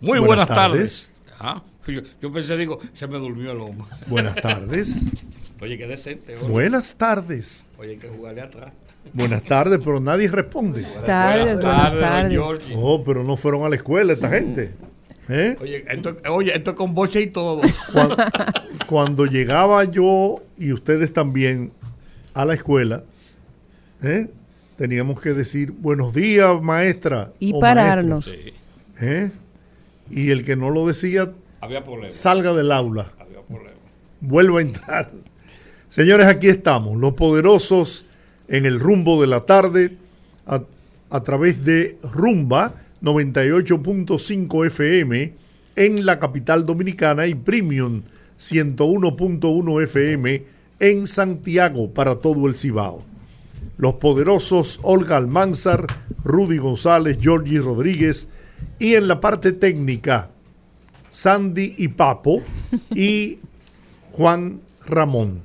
Muy buenas, tardes. Ah, yo, pensé, digo, se me durmió el hombre. Buenas tardes. Oye, qué decente. Buenas tardes. Oye, hay que jugarle atrás. Buenas tardes, pero nadie responde. Buenas tardes, buenas tardes. Oh, pero no fueron a la escuela esta gente. ¿Eh? Oye, esto, oye, esto es con boche y todo. Cuando, llegaba yo y ustedes también a la escuela, ¿eh? teníamos que decir buenos días, maestra. Y pararnos. ¿Eh? Y el que no lo decía salga del aula. Vuelva a entrar. Señores, aquí estamos, los poderosos en el rumbo de la tarde a, a través de Rumba 98.5 FM en la capital dominicana y Premium 101.1 FM en Santiago para todo el Cibao. Los poderosos Olga Almanzar, Rudy González, Georgie Rodríguez, y en la parte técnica, Sandy y Papo y Juan Ramón.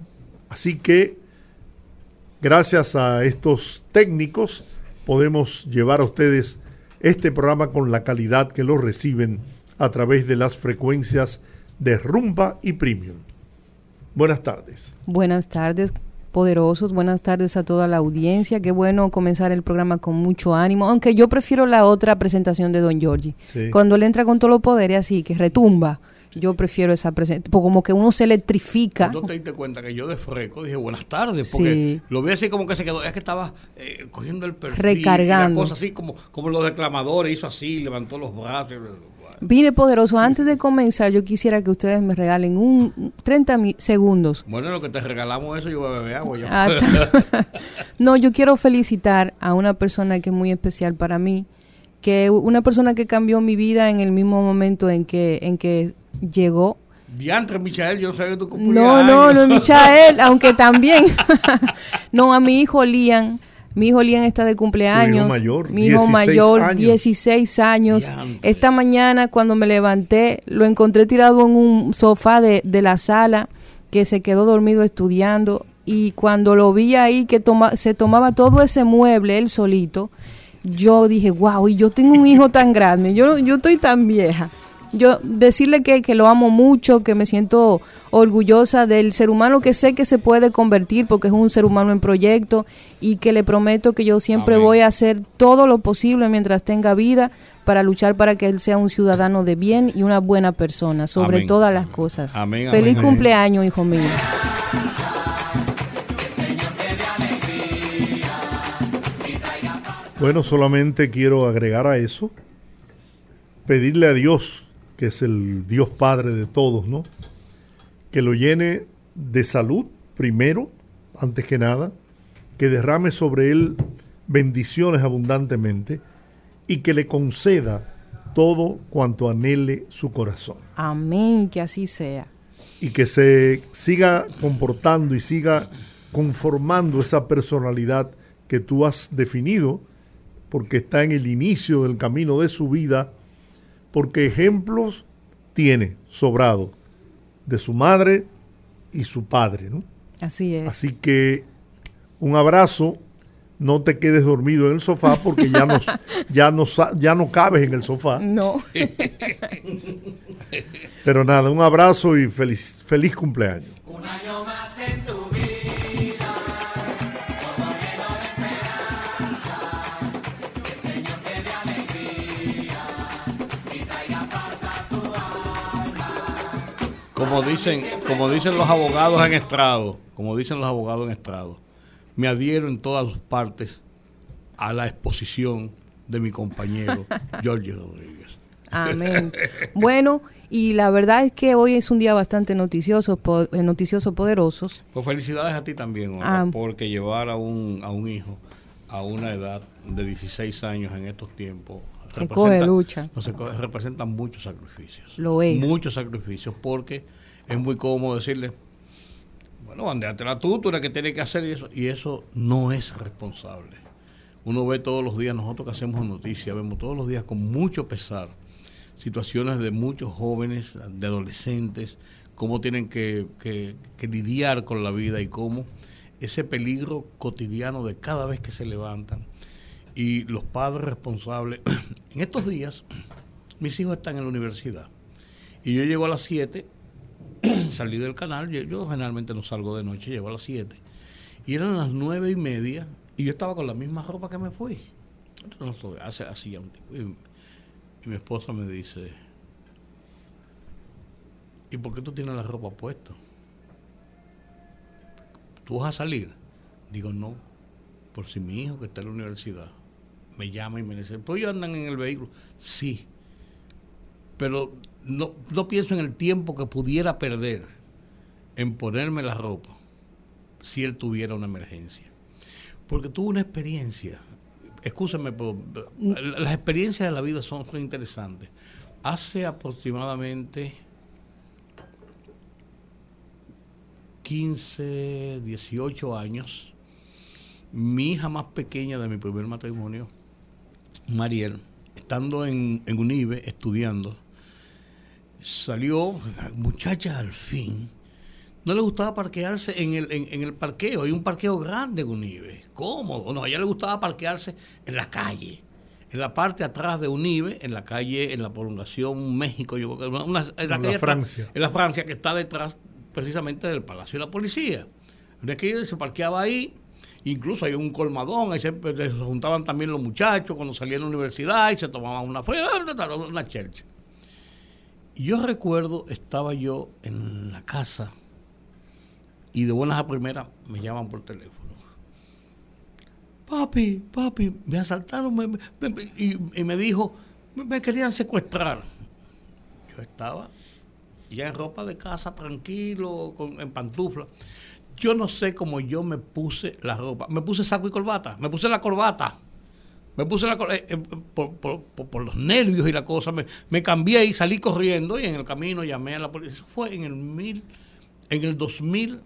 Así que, gracias a estos técnicos, podemos llevar a ustedes este programa con la calidad que lo reciben a través de las frecuencias de Rumba y Premium. Buenas tardes. Buenas tardes poderosos. Buenas tardes a toda la audiencia. Qué bueno comenzar el programa con mucho ánimo, aunque yo prefiero la otra presentación de Don Giorgi. Cuando él entra con todos los poderes así, que retumba. Yo prefiero esa presentación, como que uno se electrifica. ¿No te diste cuenta que yo de freco dije buenas tardes? Porque lo vi así como que se quedó, es que estaba eh, cogiendo el perfil. Recargando. Cosa así como, como los declamadores, hizo así, levantó los brazos. Mire, poderoso, antes de comenzar, yo quisiera que ustedes me regalen un 30 segundos. Bueno, lo que te regalamos eso, yo voy a beber agua ya. Ah, no, yo quiero felicitar a una persona que es muy especial para mí, que una persona que cambió mi vida en el mismo momento en que, en que llegó. Diantre, Michael, yo no sabía tú No, no, no Michael, aunque también. no, a mi hijo Lian mi hijo Lian está de cumpleaños. mi hijo mayor, 16 años. Esta mañana cuando me levanté, lo encontré tirado en un sofá de, la sala, que se quedó dormido estudiando. Y cuando lo vi ahí, que toma, se tomaba todo ese mueble él solito, yo dije, wow, y yo tengo un hijo tan grande, yo, yo estoy tan vieja yo decirle que, que, lo amo mucho, que me siento orgullosa del ser humano que sé que se puede convertir porque es un ser humano en proyecto y que le prometo que yo siempre voy a hacer todo lo posible mientras tenga vida para luchar para que él sea un ciudadano de bien y una buena persona, sobre todas las cosas. Feliz cumpleaños, hijo mío. Bueno, solamente quiero agregar a eso, pedirle a Dios que es el Dios Padre de todos, ¿no? Que lo llene de salud primero, antes que nada, que derrame sobre él bendiciones abundantemente y que le conceda todo cuanto anhele su corazón. Amén, que así sea. Y que se siga comportando y siga conformando esa personalidad que tú has definido, porque está en el inicio del camino de su vida porque ejemplos tiene sobrado de su madre y su padre. ¿no? Así es. Así que un abrazo, no te quedes dormido en el sofá porque ya no, ya no, ya no cabes en el sofá. No. Pero nada, un abrazo y feliz, feliz cumpleaños. Un año más en tu como dicen, como dicen los abogados en estrado, como dicen los abogados en estrado, me adhiero en todas partes a la exposición de mi compañero Jorge Rodríguez. Amén. Bueno, y la verdad es que hoy es un día bastante noticioso, eh, noticioso poderosos. Pues felicidades a ti también, ah. porque llevar a un, a un hijo a una edad de 16 años en estos tiempos se coge lucha. No se coge, representan muchos sacrificios. Lo es. Muchos sacrificios, porque es muy cómodo decirle, bueno, la tú, tú eres que tienes que hacer eso. Y eso no es responsable. Uno ve todos los días, nosotros que hacemos noticias, vemos todos los días con mucho pesar situaciones de muchos jóvenes, de adolescentes, cómo tienen que, que, lidiar con la vida y cómo ese peligro cotidiano de cada vez que se levantan. Y los padres responsables, en estos días, mis hijos están en la universidad. Y yo llego a las 7, salí del canal, yo, generalmente no salgo de noche, llego a las 7. Y eran las nueve y media y yo estaba con la misma ropa que me fui. hace así ya un tiempo. Y mi esposa me dice, ¿y por qué tú tienes la ropa puesta? ¿Tú vas a salir? Digo, no, por si mi hijo que está en la universidad me llama y me dice, pues ellos andan en el vehículo. Sí, pero no, no pienso en el tiempo que pudiera perder en ponerme la ropa si él tuviera una emergencia. Porque tuvo una experiencia Escúchame, las experiencias de la vida son, interesantes. Hace aproximadamente 15, 18 años, mi hija más pequeña de mi primer matrimonio, Mariel, estando en, en UNIBE estudiando, salió, muchacha al fin, no le gustaba parquearse en el, en, el parqueo. Hay un parqueo grande en Unive, cómodo. No, a ella le gustaba parquearse en la calle, en la parte atrás de Unive, en la calle, en la prolongación México, yo creo que una, en la, Francia. en la Francia, que está detrás precisamente del Palacio de la Policía. Es que se parqueaba ahí, incluso hay un colmadón, ahí se, juntaban también los muchachos cuando salían de la universidad y se tomaban una una chelcha. Y yo recuerdo, estaba yo en la casa y de buenas a primeras me llaman por teléfono. Papi, papi, me asaltaron y, me dijo, me, querían secuestrar. Yo estaba ya en ropa de casa, tranquilo, con, en pantufla. Yo no sé cómo yo me puse la ropa. Me puse saco y corbata. Me puse la corbata. Me puse la eh, eh, por, los nervios y la cosa. Me, cambié y salí corriendo y en el camino llamé a la policía. Eso fue en el mil, en el 2000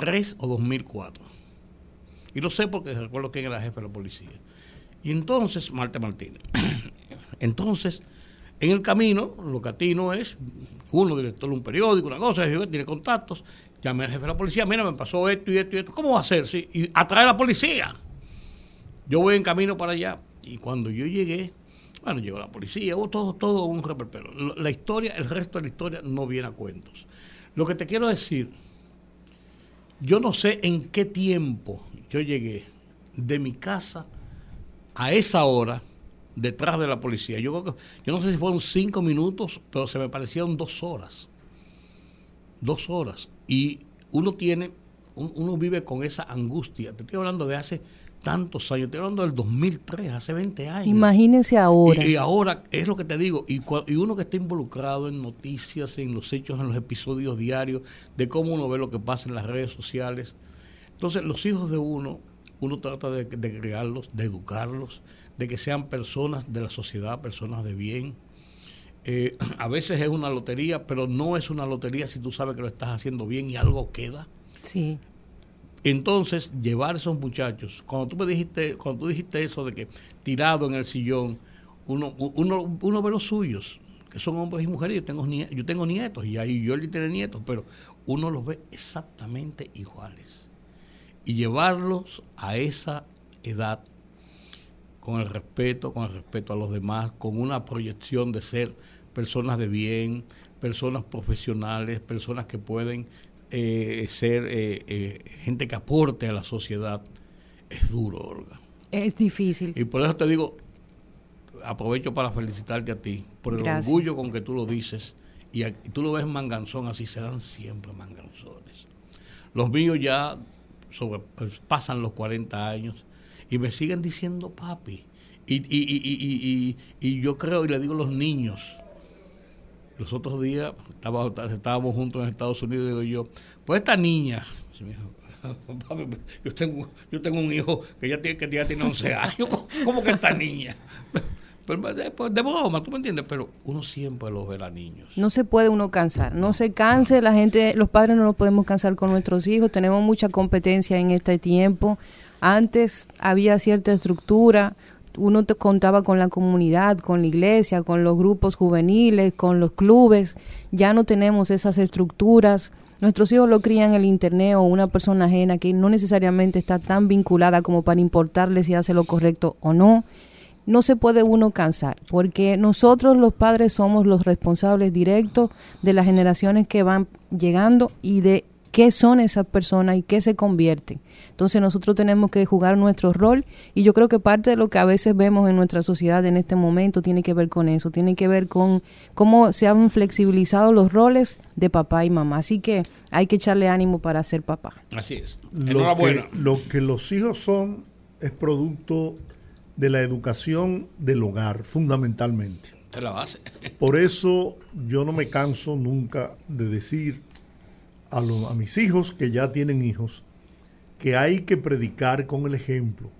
2003 o 2004. Y lo sé porque recuerdo quién era jefe de la policía. Y entonces, Marte Martínez. entonces, en el camino, lo que atino es, uno director de un periódico, una cosa, tiene contactos, llamé al jefe de la policía, mira, me pasó esto y esto y esto, ¿cómo va a hacer? Sí? Y atrae a la policía. Yo voy en camino para allá. Y cuando yo llegué, bueno, llegó la policía, hubo todo, todo un reperpero. La historia, el resto de la historia no viene a cuentos. Lo que te quiero decir yo no sé en qué tiempo yo llegué de mi casa a esa hora detrás de la policía. Yo, creo que, yo no sé si fueron cinco minutos, pero se me parecieron dos horas. Dos horas. Y uno tiene, uno vive con esa angustia. Te estoy hablando de hace tantos años, estoy hablando del 2003, hace 20 años. Imagínense ahora. Y, ahora es lo que te digo, y, y, uno que está involucrado en noticias, en los hechos, en los episodios diarios, de cómo uno ve lo que pasa en las redes sociales. Entonces, los hijos de uno, uno trata de, de crearlos, de educarlos, de que sean personas de la sociedad, personas de bien. Eh, a veces es una lotería, pero no es una lotería si tú sabes que lo estás haciendo bien y algo queda. Sí. Entonces, llevar a esos muchachos, cuando tú me dijiste, cuando tú dijiste eso de que tirado en el sillón, uno, uno, uno ve los suyos, que son hombres y mujeres, yo tengo, yo tengo nietos, y ahí yo tiene nietos, pero uno los ve exactamente iguales. Y llevarlos a esa edad, con el respeto, con el respeto a los demás, con una proyección de ser personas de bien, personas profesionales, personas que pueden eh, ser eh, eh, gente que aporte a la sociedad es duro, Olga. Es difícil. Y por eso te digo, aprovecho para felicitarte a ti, por el orgullo con que tú lo dices. Y, tú lo ves manganzón, así serán siempre manganzones. Los míos ya sobre, pues, pasan los 40 años y me siguen diciendo papi. Y, y, y, y, yo creo, y le digo a los niños, los otros días estábamos, juntos en Estados Unidos y digo yo, pues esta niña, yo tengo, yo tengo un hijo que ya tiene, que ya tiene 11 años, ¿cómo que esta niña? Pero de, pues, de broma, tú me entiendes, pero uno siempre los verá niños. No se puede uno cansar, no se canse, la gente, los padres no nos podemos cansar con nuestros hijos, tenemos mucha competencia en este tiempo. Antes había cierta estructura, uno te contaba con la comunidad, con la iglesia, con los grupos juveniles, con los clubes, ya no tenemos esas estructuras. Nuestros hijos lo crían en el internet o una persona ajena que no necesariamente está tan vinculada como para importarle si hace lo correcto o no no se puede uno cansar, porque nosotros los padres somos los responsables directos de las generaciones que van llegando y de qué son esas personas y qué se convierten. Entonces nosotros tenemos que jugar nuestro rol y yo creo que parte de lo que a veces vemos en nuestra sociedad en este momento tiene que ver con eso, tiene que ver con cómo se han flexibilizado los roles de papá y mamá. Así que hay que echarle ánimo para ser papá. Así es. Lo que, lo que los hijos son es producto de la educación del hogar, fundamentalmente. Es la base. Por eso yo no me canso nunca de decir a, a mis hijos que ya tienen hijos que hay que predicar con el ejemplo,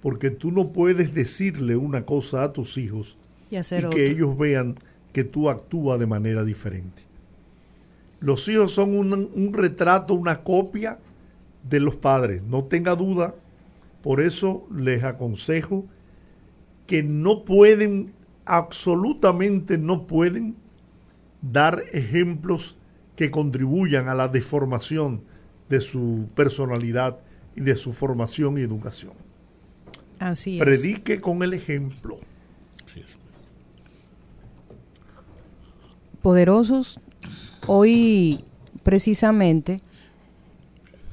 porque tú no puedes decirle una cosa a tus hijos y, que ellos vean que tú actúas de manera diferente. Los hijos son un, un retrato, una copia de los padres, no tenga duda. Por eso les aconsejo que no pueden, absolutamente no pueden dar ejemplos que contribuyan a la deformación de su personalidad y de su formación y educación. Así es. Predique con el ejemplo. Poderosos, hoy precisamente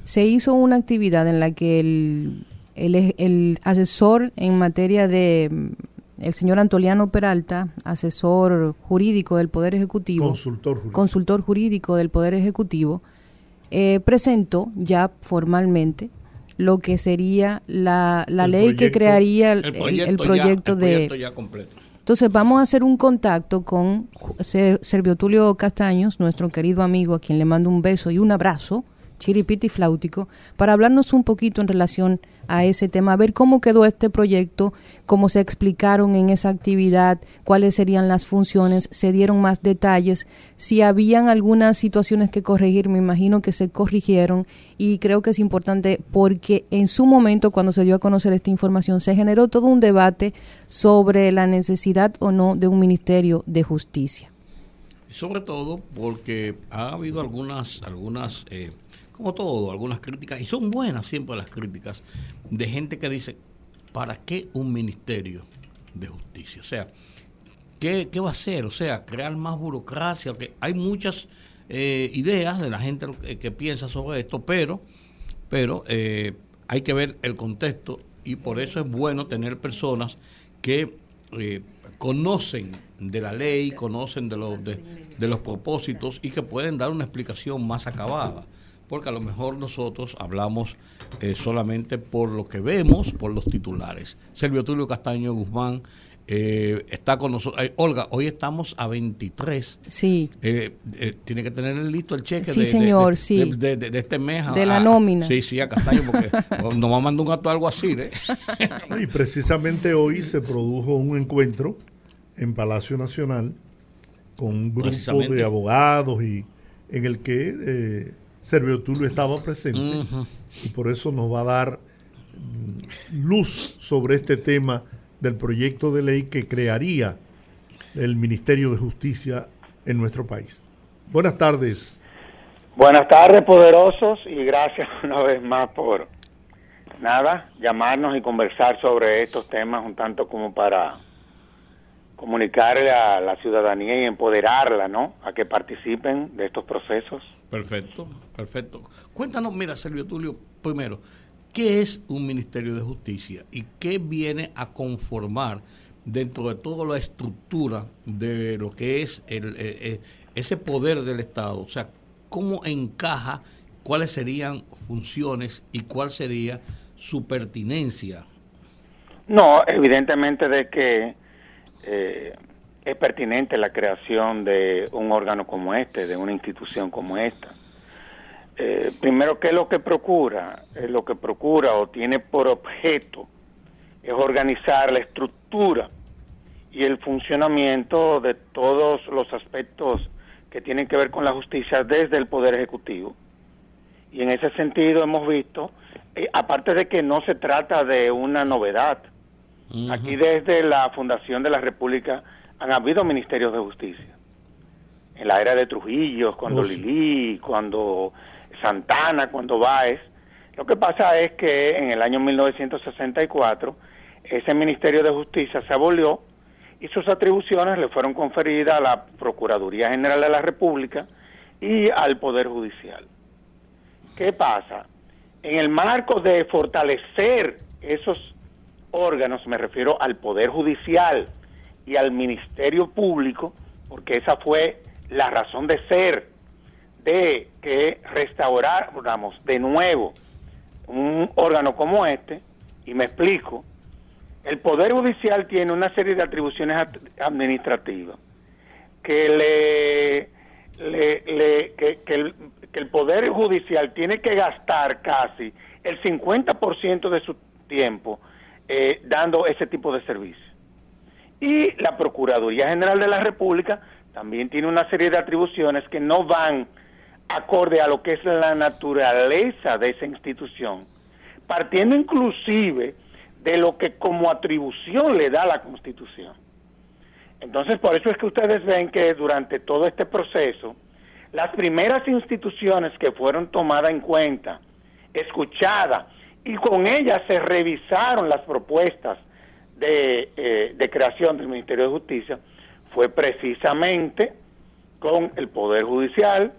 se hizo una actividad en la que el el, el asesor en materia de el señor Antoliano Peralta, asesor jurídico del Poder Ejecutivo, consultor jurídico, del Poder Ejecutivo, eh, presentó ya formalmente lo que sería la, la ley que crearía el, proyecto, de... Entonces vamos a hacer un contacto con Servio Tulio Castaños, nuestro querido amigo, a quien le mando un beso y un abrazo, chiripiti flautico, para hablarnos un poquito en relación a ese tema, ver cómo quedó este proyecto, cómo se explicaron en esa actividad, cuáles serían las funciones, se dieron más detalles, si habían algunas situaciones que corregir, me imagino que se corrigieron y creo que es importante porque en su momento cuando se dio a conocer esta información se generó todo un debate sobre la necesidad o no de un Ministerio de Justicia. Sobre todo porque ha habido algunas, algunas eh, como todo, algunas críticas, y son buenas siempre las críticas, de gente que dice, ¿para qué un ministerio de justicia? O sea, ¿qué, va a hacer? O sea, crear más burocracia. Que hay muchas eh, ideas de la gente que, piensa sobre esto, pero, pero eh, hay que ver el contexto y por eso es bueno tener personas que eh, conocen de la ley, conocen de los, de los propósitos y que pueden dar una explicación más acabada porque a lo mejor nosotros hablamos eh, solamente por lo que vemos, por los titulares. Servio Tulio Castaño Guzmán eh, está con nosotros. Eh, Olga, hoy estamos a 23. Sí. tiene que tener listo el cheque sí, de, señor, sí. de, este mes. De la nómina. Sí, sí, a Castaño, porque nos va a mandar un acto algo así. y precisamente hoy se produjo un encuentro en Palacio Nacional con un grupo de abogados y en el que Servio Tulio estaba presente y por eso nos va a dar mm, luz sobre este tema del proyecto de ley que crearía el Ministerio de Justicia en nuestro país. Buenas tardes. Buenas tardes, poderosos, y gracias una vez más por nada, llamarnos y conversar sobre estos temas un tanto como para comunicarle a la ciudadanía y empoderarla, ¿no? A que participen de estos procesos. Perfecto, perfecto. Cuéntanos, mira, Servio Tulio, primero, ¿qué es un Ministerio de Justicia y qué viene a conformar dentro de toda la estructura de lo que es el, eh, eh, ese poder del Estado? O sea, ¿cómo encaja, cuáles serían funciones y cuál sería su pertinencia? No, evidentemente de que eh, es pertinente la creación de un órgano como este, de una institución como esta. eh, primero, ¿qué es lo que procura? lo que procura o tiene por objeto es organizar la estructura y el funcionamiento de todos los aspectos que tienen que ver con la justicia desde el Poder Ejecutivo. Y en ese sentido hemos visto, eh, aparte de que no se trata de una novedad, aquí desde la fundación de la República han habido ministerios de justicia. En la era de Trujillo, cuando Lili, cuando Santana, cuando Báez. Lo que pasa es que en el año 1964 ese Ministerio de Justicia se abolió y sus atribuciones le fueron conferidas a la Procuraduría General de la República y al Poder Judicial. ¿Qué pasa? En el marco de fortalecer esos órganos, me refiero al Poder Judicial y al Ministerio Público, porque esa fue la razón de ser de que restauráramos de nuevo un órgano como este, y me explico, el Poder Judicial tiene una serie de atribuciones administrativas que le, le, que, el, que, el, Poder Judicial tiene que gastar casi el 50% de su tiempo eh, dando ese tipo de servicios. Y la Procuraduría General de la República también tiene una serie de atribuciones que no van acorde a lo que es la naturaleza de esa institución, partiendo inclusive de lo que como atribución le da la Constitución. Entonces, por eso es que ustedes ven que durante todo este proceso, las primeras instituciones que fueron tomadas en cuenta, escuchadas, y con ellas se revisaron las propuestas de, eh, de creación del Ministerio de Justicia, fue precisamente con el Poder Judicial,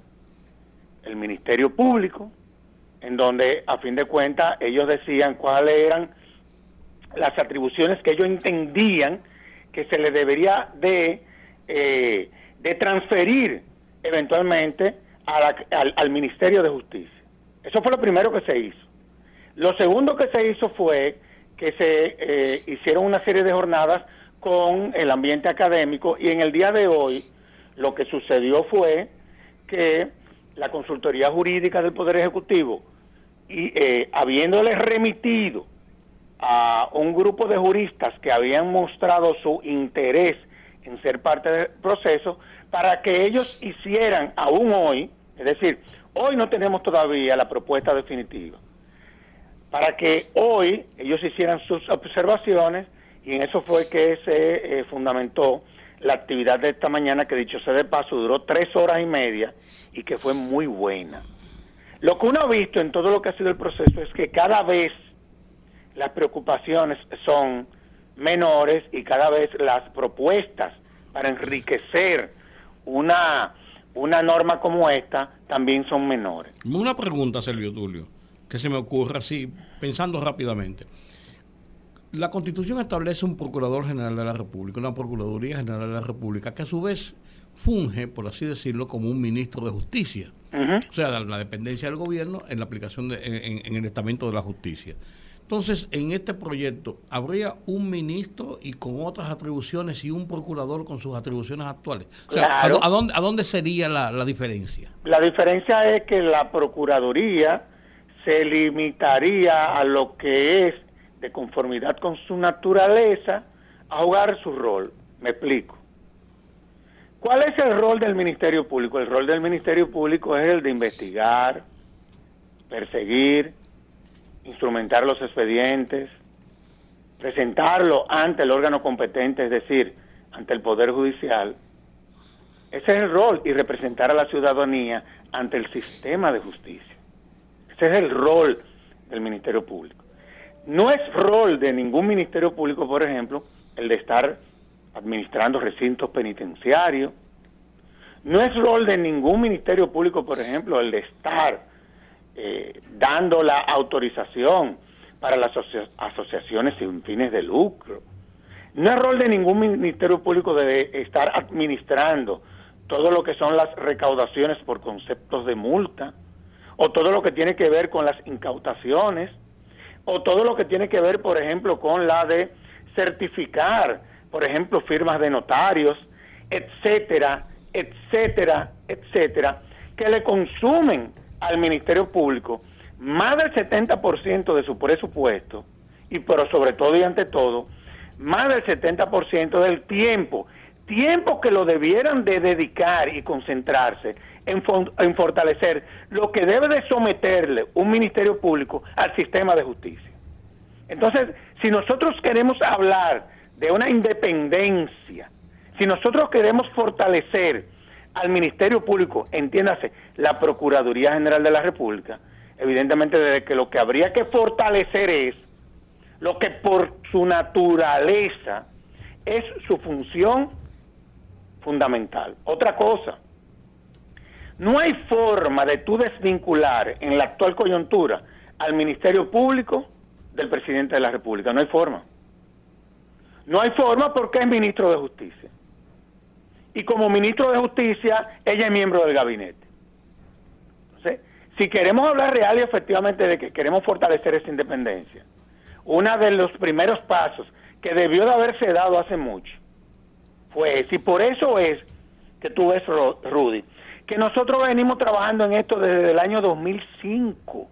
el Ministerio Público, en donde a fin de cuentas ellos decían cuáles eran las atribuciones que ellos entendían que se le debería de, eh, de transferir eventualmente al, Ministerio de Justicia. Eso fue lo primero que se hizo. Lo segundo que se hizo fue que se eh, hicieron una serie de jornadas con el ambiente académico y en el día de hoy lo que sucedió fue que la consultoría jurídica del Poder Ejecutivo y eh, habiéndole remitido a un grupo de juristas que habían mostrado su interés en ser parte del proceso para que ellos hicieran aún hoy, es decir, hoy no tenemos todavía la propuesta definitiva, para que hoy ellos hicieran sus observaciones y en eso fue que se eh, fundamentó la actividad de esta mañana que dicho sea de paso duró tres horas y media y que fue muy buena. Lo que uno ha visto en todo lo que ha sido el proceso es que cada vez las preocupaciones son menores y cada vez las propuestas para enriquecer una, una norma como esta también son menores. Una pregunta, Sergio Tulio, que se me ocurre así, pensando rápidamente. La Constitución establece un Procurador General de la República, una Procuraduría General de la República, que a su vez funge, por así decirlo, como un ministro de justicia. O sea, la, dependencia del gobierno en la aplicación de, en el estamento de la justicia. Entonces, en este proyecto, ¿habría un ministro y con otras atribuciones y un procurador con sus atribuciones actuales? ¿a, dónde, ¿a, dónde, sería la, diferencia? La diferencia es que la Procuraduría se limitaría a lo que es de conformidad con su naturaleza a jugar su rol. Me explico. ¿Cuál es el rol del Ministerio Público? El rol del Ministerio Público es el de investigar, perseguir, instrumentar los expedientes, presentarlo ante el órgano competente, es decir, ante el Poder Judicial. Ese es el rol y representar a la ciudadanía ante el sistema de justicia. Ese es el rol del Ministerio Público. No es rol de ningún Ministerio Público, por ejemplo, el de estar administrando recintos penitenciarios. No es rol de ningún Ministerio Público, por ejemplo, el de estar eh, dando la autorización para las asociaciones sin fines de lucro. No es rol de ningún ministerio público de estar administrando todo lo que son las recaudaciones por conceptos de multa, o todo lo que tiene que ver con las incautaciones, o todo lo que tiene que ver, por ejemplo, con la de certificar, por ejemplo, firmas de notarios, etcétera, etcétera, etcétera, que le consumen al Ministerio Público más del 70% de su presupuesto, y pero sobre todo y ante todo, más del 70% del tiempo, tiempo que lo debieran de dedicar y concentrarse en, fortalecer lo que debe de someterle un Ministerio Público al sistema de justicia. Entonces, si nosotros queremos hablar de una independencia, si nosotros queremos fortalecer al Ministerio Público, entiéndase, la Procuraduría General de la República, evidentemente de que lo que habría que fortalecer es lo que por su naturaleza es su función fundamental. Otra cosa, no hay forma de tú desvincular en la actual coyuntura al Ministerio Público del presidente de la República. No hay forma. No hay forma porque es ministro de Justicia. Y como ministro de Justicia, ella es miembro del gabinete. Entonces, si queremos hablar real y efectivamente de que queremos fortalecer esa independencia, uno de los primeros pasos que debió de haberse dado hace mucho fue ese. Y por eso es que tú ves, Rudy, que nosotros venimos trabajando en esto desde el año 2005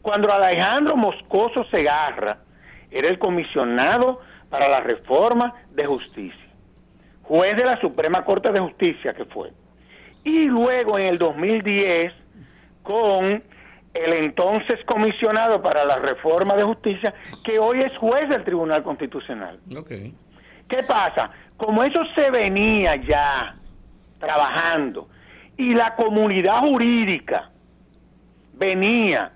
cuando Alejandro Moscoso Segarra era el comisionado para la reforma de justicia, juez de la Suprema Corte de Justicia que fue, y luego en el 2010 con el entonces comisionado para la reforma de justicia, que hoy es juez del Tribunal Constitucional. ¿Qué pasa? Como eso se venía ya trabajando y la comunidad jurídica venía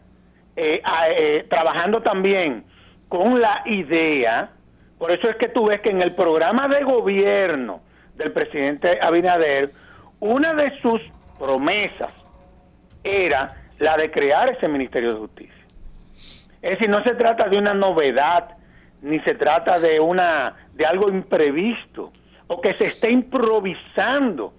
eh, eh, trabajando también con la idea, por eso es que tú ves que en el programa de gobierno del presidente Abinader, una de sus promesas era la de crear ese Ministerio de Justicia. Es decir, no se trata de una novedad, ni se trata de una de algo imprevisto o que se esté improvisando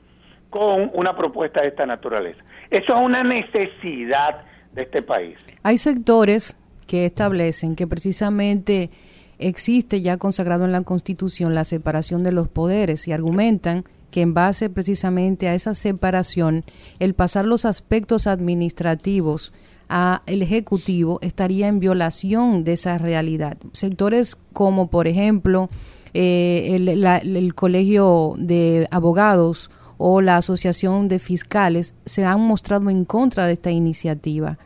con una propuesta de esta naturaleza. Eso es una necesidad de este país. Hay sectores que establecen que precisamente existe ya consagrado en la Constitución la separación de los poderes y argumentan que en base precisamente a esa separación, el pasar los aspectos administrativos al Ejecutivo estaría en violación de esa realidad. Sectores como, por ejemplo, eh, el Colegio de Abogados o la Asociación de Fiscales se han mostrado en contra de esta iniciativa.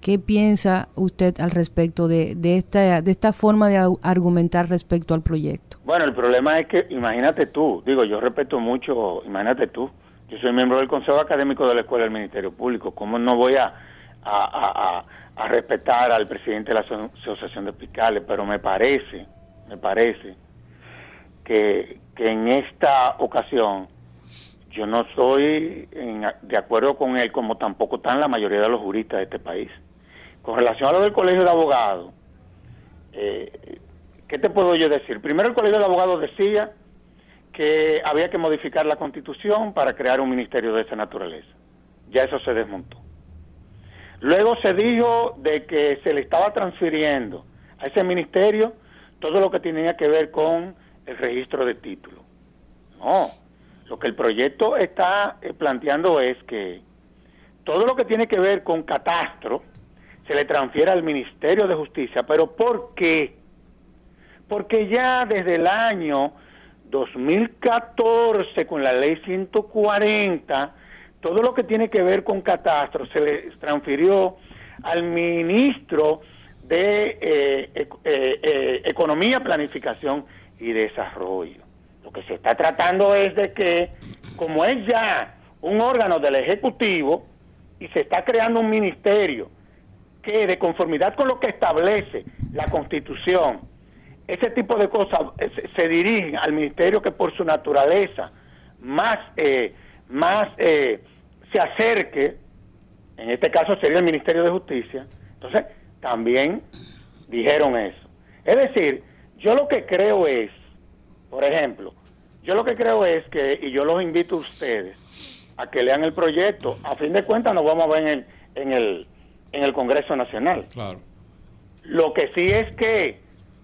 ¿Qué piensa usted al respecto de, de, esta, de esta forma de argumentar respecto al proyecto? Bueno, el problema es que, imagínate tú, digo, yo respeto mucho, imagínate tú, yo soy miembro del Consejo Académico de la Escuela del Ministerio Público, ¿cómo no voy a, a, a respetar al presidente de la Asociación de Fiscales? Pero me parece, me parece que, que en esta ocasión yo no estoy de acuerdo con él, como tampoco están la mayoría de los juristas de este país. Con relación a lo del colegio de abogados, eh, ¿qué te puedo yo decir? Primero el colegio de abogados decía que había que modificar la constitución para crear un ministerio de esa naturaleza. Ya eso se desmontó. Luego se dijo de que se le estaba transfiriendo a ese ministerio todo lo que tenía que ver con el registro de títulos. No, lo que el proyecto está eh, planteando es que todo lo que tiene que ver con catastro se le transfiera al Ministerio de Justicia. ¿Pero por qué? Porque ya desde el año 2014, con la ley 140, todo lo que tiene que ver con catastro se le transfirió al ministro de eh, eh, Economía, Planificación y Desarrollo. Lo que se está tratando es de que, como es ya un órgano del Ejecutivo y se está creando un ministerio que de conformidad con lo que establece la Constitución, ese tipo de cosas eh, se, dirigen al ministerio que por su naturaleza más, eh, más eh, se acerque, en este caso sería el Ministerio de Justicia, entonces también dijeron eso. Es decir, yo lo que creo es por ejemplo, yo lo que creo es que, y yo los invito a ustedes a que lean el proyecto, a fin de cuentas nos vamos a ver en el, en el, en el Congreso Nacional. Claro. Lo que sí es que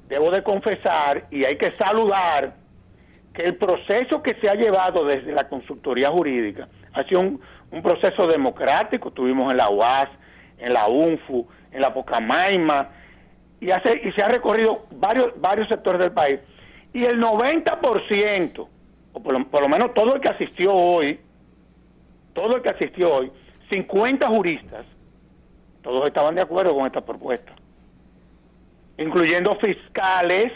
debo de confesar y hay que saludar que el proceso que se ha llevado desde la consultoría jurídica Ha sido un, proceso democrático. Estuvimos en la UAS, en la UNFU, en la Pocamaima, y, hace, y se ha recorrido varios, varios sectores del país. Y el 90%, o por lo, por lo menos todo el que asistió hoy, todo el que asistió hoy, 50 juristas, todos estaban de acuerdo con esta propuesta, incluyendo fiscales,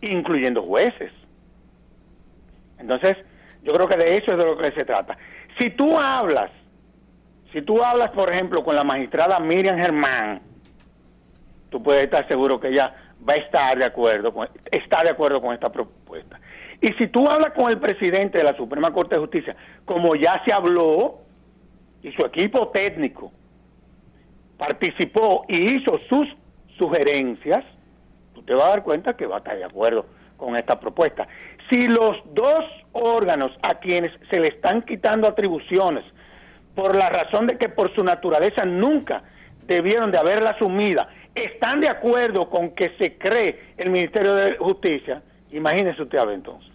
incluyendo jueces. Entonces, yo creo que de eso es de lo que se trata. Si tú hablas, si tú hablas, por ejemplo, con la magistrada Miriam Germán, tú puedes estar seguro que ella va a estar de acuerdo con, está de acuerdo con esta propuesta. Y si tú hablas con el presidente de la Suprema Corte de Justicia, como ya se habló, y su equipo técnico participó y hizo sus sugerencias, tú te vas a dar cuenta que va a estar de acuerdo con esta propuesta. Si los dos órganos a quienes se le están quitando atribuciones por la razón de que por su naturaleza nunca debieron de haberla asumida, están de acuerdo con que se cree el Ministerio de Justicia, imagínese usted a ver entonces.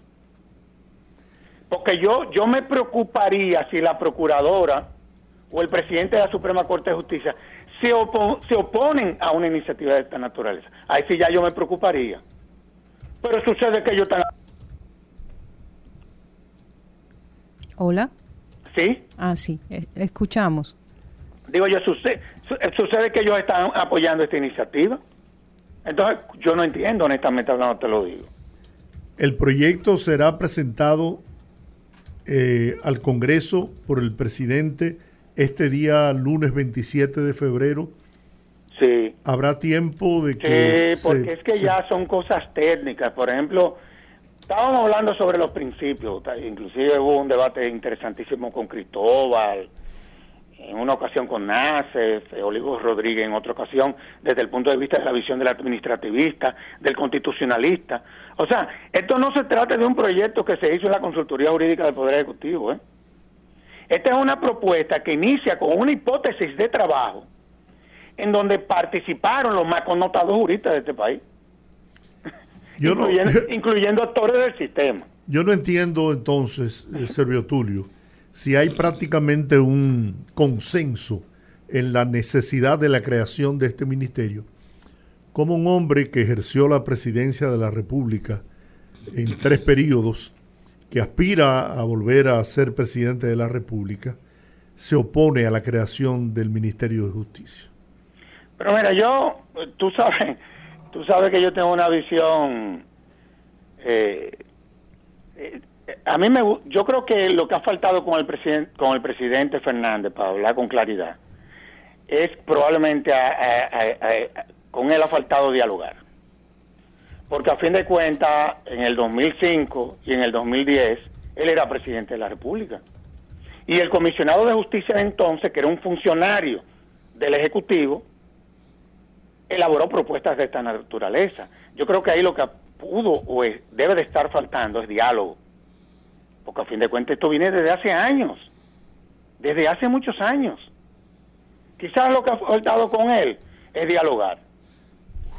Porque yo, yo me preocuparía si la procuradora o el presidente de la Suprema Corte de Justicia se, se oponen a una iniciativa de esta naturaleza. Ahí sí ya yo me preocuparía. Pero sucede que yo están... Hola. ¿Sí? Ah, sí, escuchamos. Digo yo, sucede, sucede que ellos están apoyando esta iniciativa. Entonces, yo no entiendo, honestamente hablando, te lo digo. El proyecto será presentado eh, al Congreso por el presidente este día lunes 27 de febrero. Sí. ¿Habrá tiempo de que... Sí, porque es que ya son cosas técnicas. Por ejemplo, estábamos hablando sobre los principios. Inclusive hubo un debate interesantísimo con Cristóbal, en una ocasión con Nace, Olivo Rodríguez en otra ocasión, desde el punto de vista de la visión del administrativista, del constitucionalista. O sea, esto no se trata de un proyecto que se hizo en la Consultoría Jurídica del Poder Ejecutivo. ¿eh? Esta es una propuesta que inicia con una hipótesis de trabajo en donde participaron los más connotados juristas de este país, incluyendo, actores del sistema. Yo no entiendo entonces, eh, Servio Tulio, si hay prácticamente un consenso en la necesidad de la creación de este ministerio, como un hombre que ejerció la presidencia de la República en tres periodos, que aspira a volver a ser presidente de la República, se opone a la creación del Ministerio de Justicia. Pero mira, yo, tú sabes, tú sabes que yo tengo una visión eh, eh, a mí me yo creo que lo que ha faltado con el presidente con el presidente Fernández para hablar con claridad es probablemente con él ha faltado dialogar. Porque a fin de cuentas en el 2005 y en el 2010 él era presidente de la República. Y el comisionado de justicia de entonces que era un funcionario del ejecutivo elaboró propuestas de esta naturaleza. Yo creo que ahí lo que pudo o debe de estar faltando es diálogo porque a fin de cuentas esto viene desde hace años, desde hace muchos años. Quizás lo que ha faltado con él es dialogar.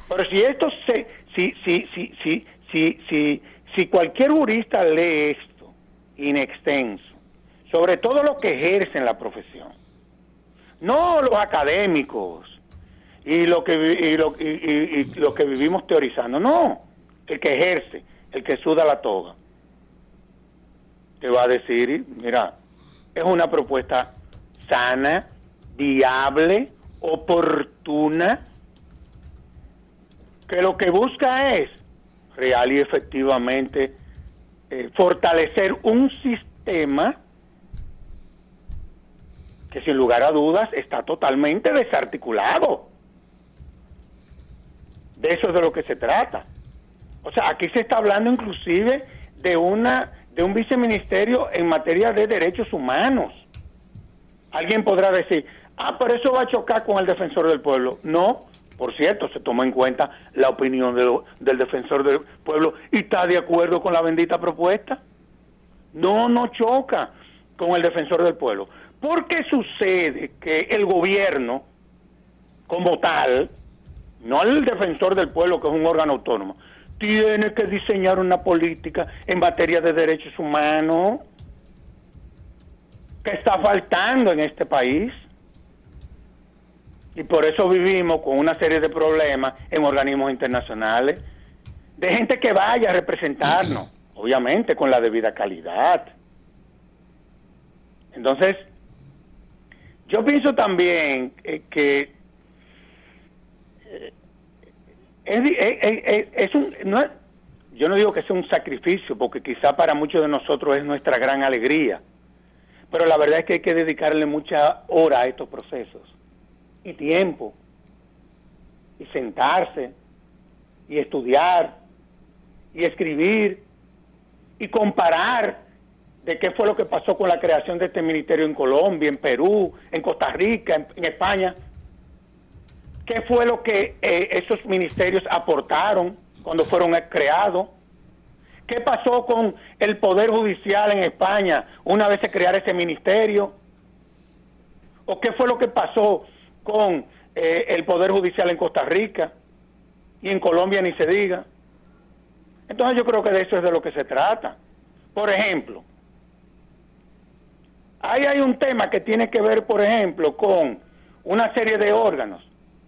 Pero si esto se, si, si, si, si, si, si, si cualquier jurista lee esto in extenso, sobre todo los que ejercen la profesión, no los académicos y lo que y lo, y, y lo que vivimos teorizando, no, el que ejerce, el que suda la toga te va a decir, mira, es una propuesta sana, viable, oportuna, que lo que busca es real y efectivamente eh, fortalecer un sistema que sin lugar a dudas está totalmente desarticulado. De eso es de lo que se trata. O sea, aquí se está hablando inclusive de una de un viceministerio en materia de derechos humanos. Alguien podrá decir, ah, pero eso va a chocar con el defensor del pueblo. No, por cierto, se toma en cuenta la opinión del defensor del pueblo y está de acuerdo con la bendita propuesta. No, no choca con el defensor del pueblo. ¿Por qué sucede que el gobierno, como tal, no el defensor del pueblo, que es un órgano autónomo, tiene que diseñar una política en materia de derechos humanos. que está faltando en este país. Y por eso vivimos con una serie de problemas en organismos internacionales, de gente que vaya a representarnos, obviamente con la debida calidad. Entonces, yo pienso también eh, que eh, es, un, yo no digo que sea un sacrificio, porque quizá para muchos de nosotros es nuestra gran alegría, pero la verdad es que hay que dedicarle mucha hora a estos procesos y tiempo y sentarse y estudiar y escribir y comparar de qué fue lo que pasó con la creación de este ministerio en Colombia, en Perú, en Costa Rica, en, España. ¿Qué fue lo que eh, esos ministerios aportaron cuando fueron creados? ¿Qué pasó con el Poder Judicial en España una vez se creara ese ministerio? ¿O qué fue lo que pasó con eh, el Poder Judicial en Costa Rica y en Colombia ni se diga. Entonces yo creo que de eso es de lo que se trata. Por ejemplo, ahí hay un tema que tiene que ver, por ejemplo, con una serie de órganos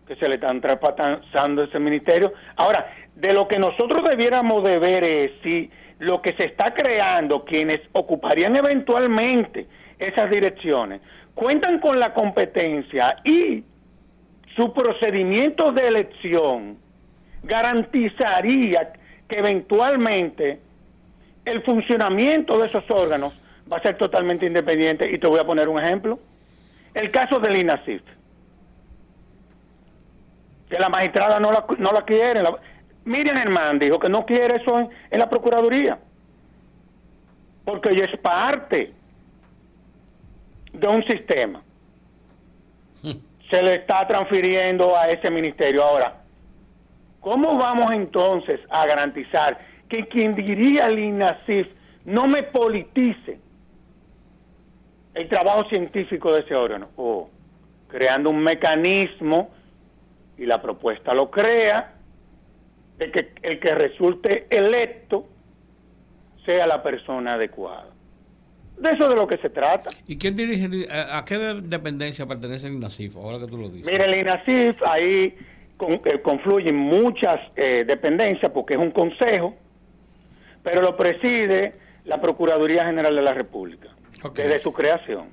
que se le están traspasando ese ministerio. Ahora, de lo que nosotros debiéramos de ver es si lo que se está creando, quienes ocuparían eventualmente esas direcciones, cuentan con la competencia y su procedimiento de elección garantizaría que eventualmente el funcionamiento de esos órganos va a ser totalmente independiente. Y te voy a poner un ejemplo. El caso del INACIF. Que la magistrada no la, no la quiere. Miriam Hermán dijo que no quiere eso en, en la Procuraduría. Porque ella es parte de un sistema. Se le está transfiriendo a ese ministerio. Ahora, ¿cómo vamos entonces a garantizar que quien diría el INASIF no me politice el trabajo científico de ese órgano? O creando un mecanismo, y la propuesta lo crea, de que el que resulte electo sea la persona adecuada. De eso de lo que se trata. ¿Y quién dirige, a, qué dependencia pertenece el INASIF, ahora que tú lo dices? Mire, el INASIF ahí eh, confluyen muchas eh, dependencias porque es un consejo, pero lo preside la Procuraduría General de la República, desde su creación.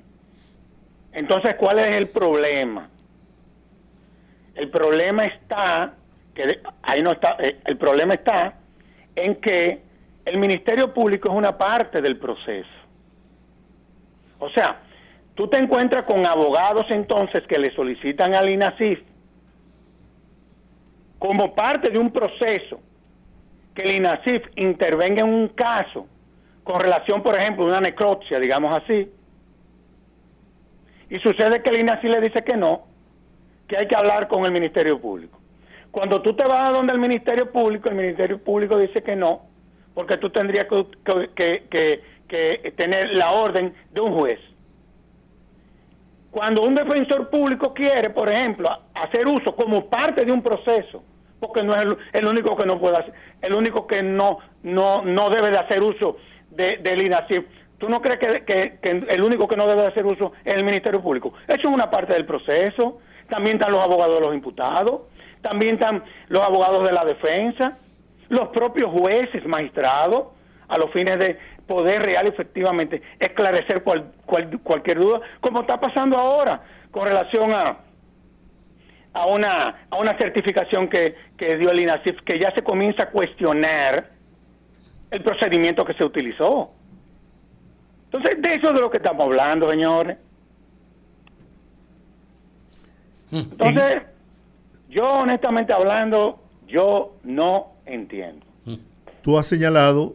Entonces, ¿cuál es el problema? El problema está, que ahí no está, eh, el problema está en que el Ministerio Público es una parte del proceso. O sea, tú te encuentras con abogados entonces que le solicitan al INASIF como parte de un proceso que el INASIF intervenga en un caso con relación, por ejemplo, a una necropsia, digamos así, y sucede que el INASIF le dice que no, que hay que hablar con el Ministerio Público. Cuando tú te vas a donde el Ministerio Público, el Ministerio Público dice que no, porque tú tendrías que, que, tener la orden de un juez. Cuando un defensor público quiere, por ejemplo, hacer uso como parte de un proceso, porque no es el, único que no puede hacer, el único que no no no debe de hacer uso de, del INACIF. ¿Tú no crees que, el único que no debe de hacer uso es el Ministerio Público? Eso es una parte del proceso. También están los abogados de los imputados, también están los abogados de la defensa los propios jueces, magistrados, a los fines de poder real efectivamente esclarecer cualquier duda, como está pasando ahora con relación a a una a una certificación que, que dio el INASIF, que ya se comienza a cuestionar el procedimiento que se utilizó. Entonces, de eso es de lo que estamos hablando, señores. Entonces, yo honestamente hablando, yo no entiendo. Tú has señalado,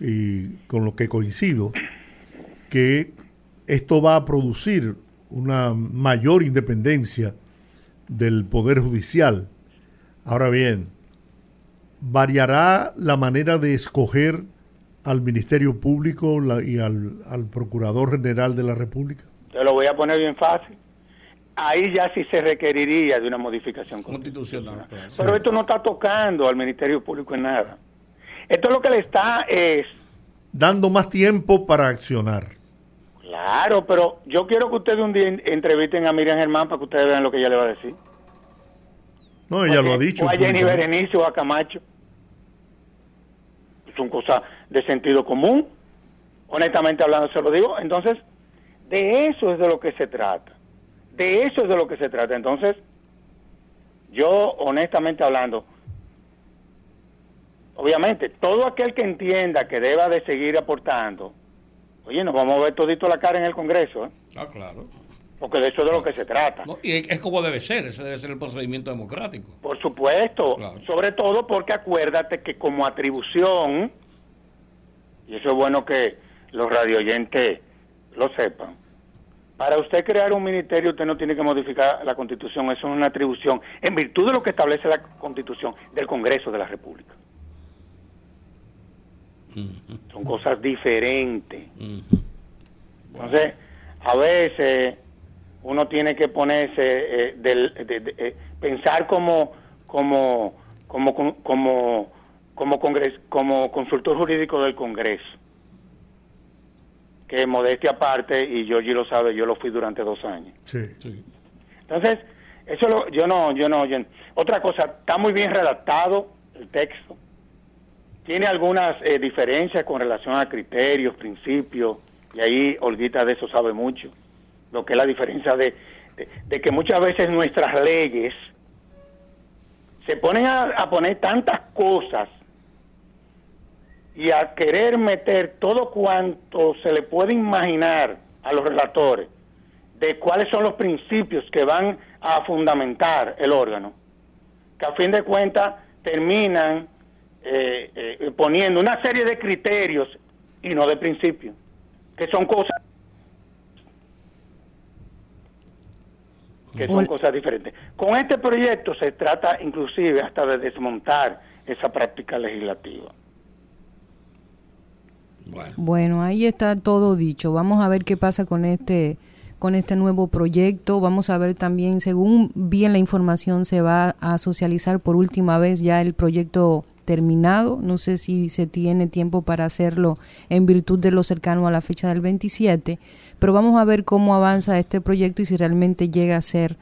y con lo que coincido, que esto va a producir una mayor independencia del Poder Judicial. Ahora bien, ¿variará la manera de escoger al Ministerio Público y al, al, Procurador General de la República? Te lo voy a poner bien fácil ahí ya sí se requeriría de una modificación constitucional. Pero esto no está tocando al Ministerio Público en nada. Esto lo que le está es... Dando más tiempo para accionar. Claro, pero yo quiero que ustedes un día entrevisten a Miriam Germán para que ustedes vean lo que ella le va a decir. No, ella lo ha dicho. O a Jenny Berenice o a Camacho. Son cosas de sentido común. Honestamente hablando, se lo digo. Entonces, de eso es de lo que se trata. De eso es de lo que se trata. Entonces, yo honestamente hablando, obviamente, todo aquel que entienda que deba de seguir aportando, oye, nos vamos a ver todito la cara en el Congreso. ¿eh? Ah, claro. Porque de eso es de lo que se trata. y es como debe ser, ese debe ser el procedimiento democrático. Por supuesto, sobre todo porque acuérdate que como atribución, y eso es bueno que los radioyentes lo sepan, para usted crear un ministerio usted no tiene que modificar la constitución, eso es una atribución en virtud de lo que establece la constitución del Congreso de la República. Son cosas diferentes. Entonces, a veces uno tiene que ponerse, eh, del, de, eh, pensar como, como, como, como, como, como consultor jurídico del Congreso que modestia aparte, y Georgie lo sabe, yo lo fui durante dos años. Sí. Entonces, eso lo, yo no, yo no, otra cosa, está muy bien redactado el texto, tiene algunas eh, diferencias con relación a criterios, principios, y ahí Olguita de eso sabe mucho, lo que es la diferencia de, de, que muchas veces nuestras leyes se ponen a poner tantas cosas y a querer meter todo cuanto se le puede imaginar a los relatores de cuáles son los principios que van a fundamentar el órgano, que a fin de cuentas terminan eh, eh, poniendo una serie de criterios y no de principios, que son cosas que son cosas diferentes. Con este proyecto se trata inclusive hasta de desmontar esa práctica legislativa. Bueno. ahí está todo dicho. Vamos a ver qué pasa con este con este nuevo proyecto. Vamos a ver también, según bien la información, se va a socializar por última vez ya el proyecto terminado. No sé si se tiene tiempo para hacerlo en virtud de lo cercano a la fecha del 27, pero vamos a ver cómo avanza este proyecto y si realmente llega a ser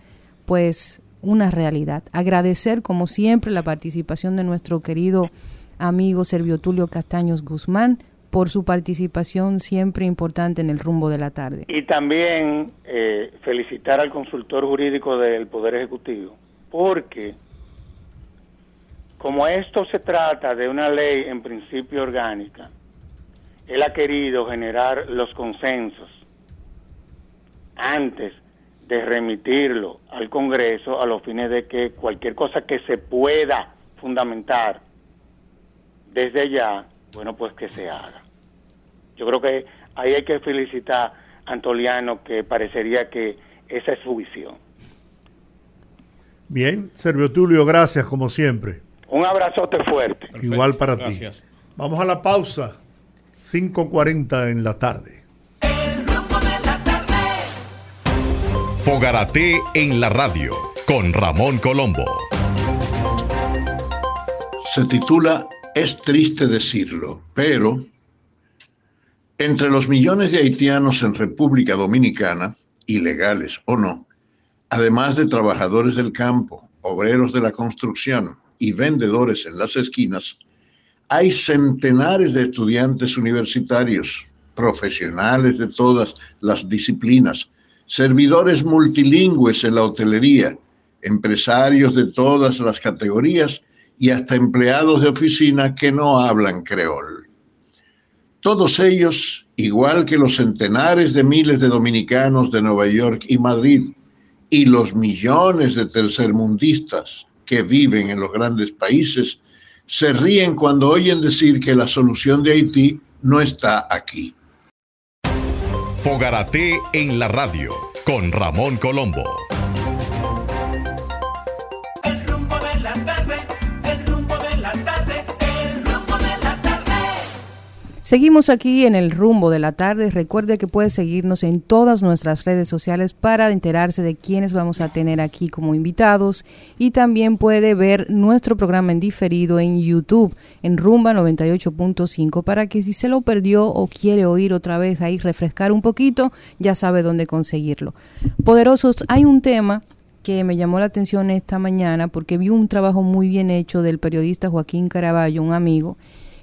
pues una realidad. Agradecer como siempre la participación de nuestro querido amigo Servio Tulio Castaños Guzmán por su participación siempre importante en el rumbo de la tarde. Y también eh, felicitar al consultor jurídico del Poder Ejecutivo, porque como esto se trata de una ley en principio orgánica, él ha querido generar los consensos antes de remitirlo al Congreso a los fines de que cualquier cosa que se pueda fundamentar desde ya bueno, pues que se haga. Yo creo que ahí hay que felicitar a Antoliano, que parecería que esa es su visión. Bien, Servio Tulio, gracias como siempre. Un abrazote fuerte. Igual para ti. Vamos a la pausa, 5.40 en la tarde. Fogarate en la radio con Ramón Colombo. Se titula es triste decirlo, pero entre los millones de haitianos en República Dominicana, ilegales o no, además de trabajadores del campo, obreros de la construcción y vendedores en las esquinas, hay centenares de estudiantes universitarios, profesionales de todas las disciplinas, servidores multilingües en la hotelería, empresarios de todas las categorías y hasta empleados de oficina que no hablan creol. Todos ellos, igual que los centenares de miles de dominicanos de Nueva York y Madrid y los millones de tercermundistas que viven en los grandes países, se ríen cuando oyen decir que la solución de Haití no está aquí. Fogarate en la radio con Ramón Colombo. Seguimos aquí en el rumbo de la tarde. Recuerde que puede seguirnos en todas nuestras redes sociales para enterarse de quiénes vamos a tener aquí como invitados y también puede ver nuestro programa en diferido en YouTube en Rumba 98.5 para que si se lo perdió o quiere oír otra vez ahí refrescar un poquito, ya sabe dónde conseguirlo. Poderosos, hay un tema que me llamó la atención esta mañana porque vi un trabajo muy bien hecho del periodista Joaquín Caraballo, un amigo,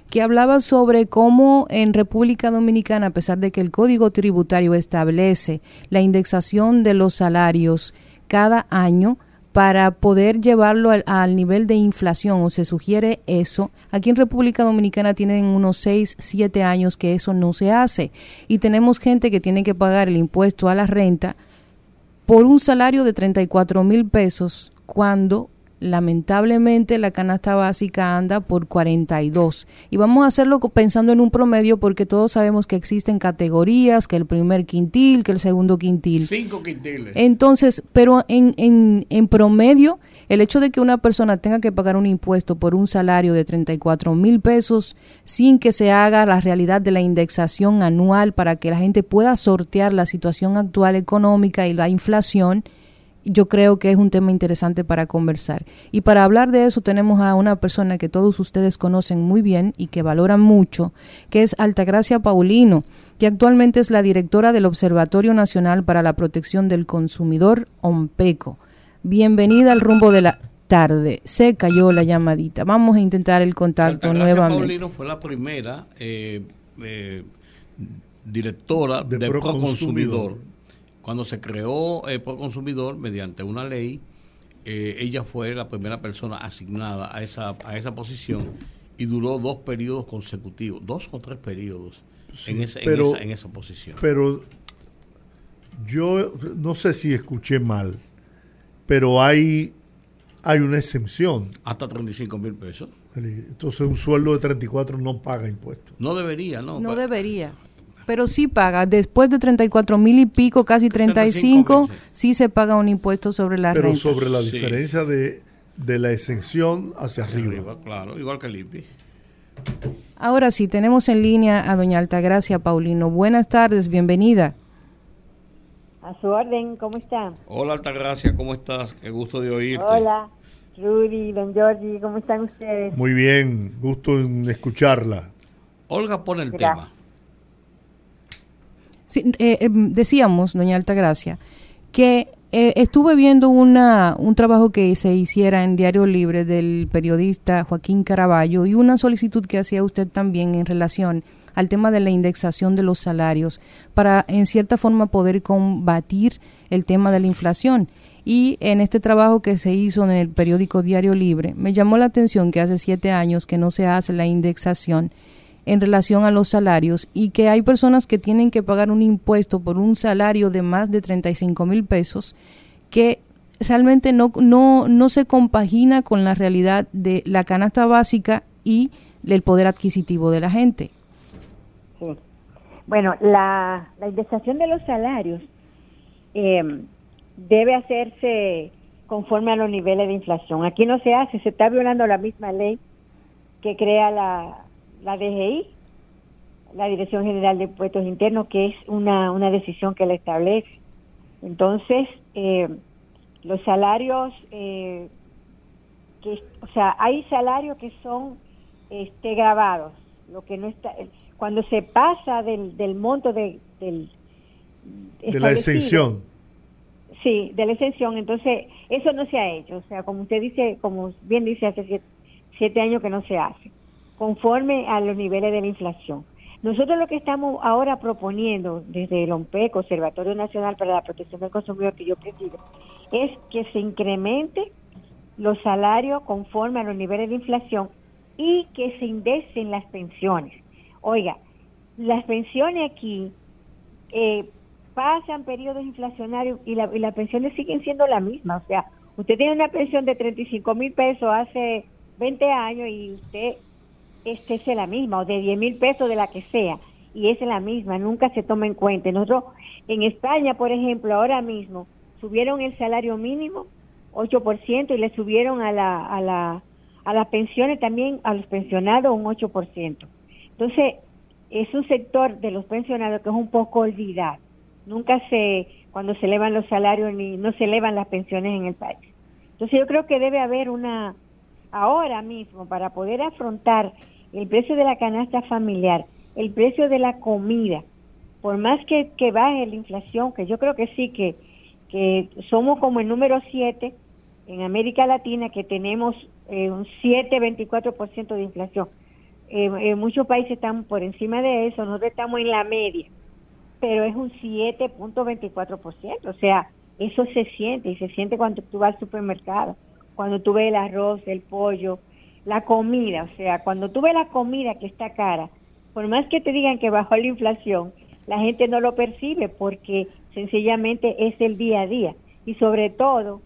que hablaba sobre cómo en República Dominicana, a pesar de que el Código Tributario establece la indexación de los salarios cada año, para poder llevarlo al, nivel de inflación o se sugiere eso. Aquí en República Dominicana tienen unos 6, 7 años que eso no se hace y tenemos gente que tiene que pagar el impuesto a la renta por un salario de 34 mil pesos cuando lamentablemente la canasta básica anda por 42 y vamos a hacerlo pensando en un promedio porque todos sabemos que existen categorías, que el primer quintil, que el segundo quintil. Cinco quintiles. Entonces, pero en, en, en promedio, el hecho de que una persona tenga que pagar un impuesto por un salario de 34 mil pesos sin que se haga la realidad de la indexación anual para que la gente pueda sortear la situación actual económica y la inflación, yo creo que es un tema interesante para conversar. Y para hablar de eso tenemos a una persona que todos ustedes conocen muy bien y que valoran mucho, que es Altagracia Paulino, que actualmente es la directora del Observatorio Nacional para la Protección del Consumidor, OMPECO. Bienvenida al rumbo de la tarde. Se cayó la llamadita. Vamos a intentar el contacto Altagracia nuevamente. Paulino fue la primera eh, eh, directora de, de Proconsumidor cuando se creó eh, por consumidor mediante una ley, eh, ella fue la primera persona asignada a esa, a esa posición y duró dos periodos consecutivos, dos o tres periodos en, esa, en, esa, posición. Pero yo no sé si escuché mal, pero hay, hay una exención. Hasta 35 mil pesos. Entonces un sueldo de 34 no paga impuestos. No debería, ¿no? No debería pero sí paga. Después de 34 mil y pico, casi 35, sí se paga un impuesto sobre la renta. Pero sobre la diferencia de, la exención hacia, arriba. Claro, igual que el IPI. Ahora sí, tenemos en línea a doña Altagracia Paulino. Buenas tardes, bienvenida. A su orden, ¿cómo está? Hola Altagracia, ¿cómo estás? Qué gusto de oírte. Hola, Rudy, don Giorgi, ¿cómo están ustedes? Muy bien, gusto en escucharla. Olga pone el tema. Eh, em, decíamos, doña Altagracia, que eh, estuve viendo una, un trabajo que se hiciera en Diario Libre del periodista Joaquín Caraballo y una solicitud que hacía usted también en relación al tema de la indexación de los salarios para en cierta forma poder combatir el tema de la inflación. Y en este trabajo que se hizo en el periódico Diario Libre, me llamó la atención que hace siete años que no se hace la indexación en relación a los salarios y que hay personas que tienen que pagar un impuesto por un salario de más de 35 mil pesos que realmente no, no, no se compagina con la realidad de la canasta básica y el poder adquisitivo de la gente. Sí. Bueno, la, la indexación de los salarios eh, debe hacerse conforme a los niveles de inflación. Aquí no se hace, se está violando la misma ley que crea la, la DGI, la Dirección General de Impuestos Internos, que es una, una decisión que la establece. Entonces, eh, los salarios, eh, que, o sea, hay salarios que son este, grabados, lo que no está, cuando se pasa del, del monto de, del de la exención. Sí, de la exención. Entonces, eso no se ha hecho. O sea, como usted dice, como bien dice, hace siete años que no se hace conforme a los niveles de la inflación. Nosotros lo que estamos ahora proponiendo desde el OMPEC, Observatorio Nacional para la Protección del Consumidor que yo presido, es que se incremente los salarios conforme a los niveles de inflación y que se indexen las pensiones. Oiga, las pensiones aquí eh, pasan periodos inflacionarios y, y las pensiones siguen siendo la misma. O sea, usted tiene una pensión de 35 mil pesos hace 20 años y usted este es la misma, o de 10 mil pesos de la que sea, y es la misma, nunca se toma en cuenta. Nosotros, en España, por ejemplo, ahora mismo, subieron el salario mínimo 8% y le subieron a, la, a, la, a las pensiones también, a los pensionados, un 8%. Entonces, es un sector de los pensionados que es un poco olvidado. Nunca se, cuando se elevan los salarios ni no se elevan las pensiones en el país. Entonces yo creo que debe haber una, ahora mismo, para poder afrontar el precio de la canasta familiar, el precio de la comida, por más que, que baje la inflación, que yo creo que sí, que, que somos como el número 7 en América Latina, que tenemos eh, un 7-24% de inflación. Eh, muchos países están por encima de eso, nosotros estamos en la media, pero es un 7.24%, o sea, eso se siente y se siente cuando tú vas al supermercado, cuando tú ves el arroz, el pollo, la comida, o sea, cuando tú ves la comida que está cara, por más que te digan que bajó la inflación, la gente no lo percibe porque sencillamente es el día a día y sobre todo,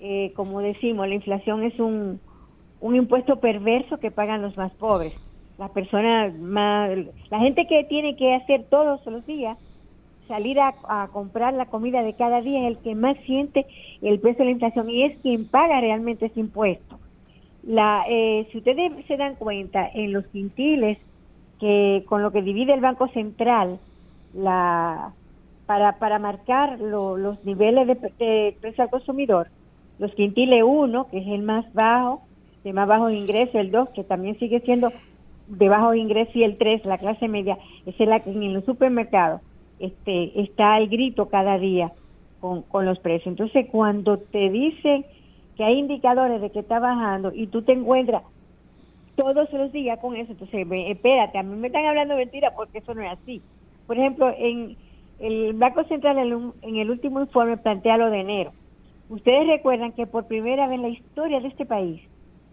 eh, como decimos, la inflación es un, un impuesto perverso que pagan los más pobres las personas más, la gente que tiene que hacer todos los días, salir a, comprar la comida de cada día es el que más siente el peso de la inflación y es quien paga realmente ese impuesto. La, eh, si ustedes se dan cuenta, en los quintiles, que con lo que divide el Banco Central, la, para, para marcar los niveles de, de precio al consumidor, los quintiles 1, que es el más bajo, de más bajo ingreso, el 2, que también sigue siendo de bajo ingreso y el 3, la clase media, es la que en los supermercados este, está el grito cada día con, con los precios. Entonces, cuando te dicen que hay indicadores de que está bajando y tú te encuentras todos los días con eso, entonces, espérate, a mí me están hablando mentira porque eso no es así. Por ejemplo, en el Banco Central en el último informe plantea lo de enero. Ustedes recuerdan que por primera vez en la historia de este país,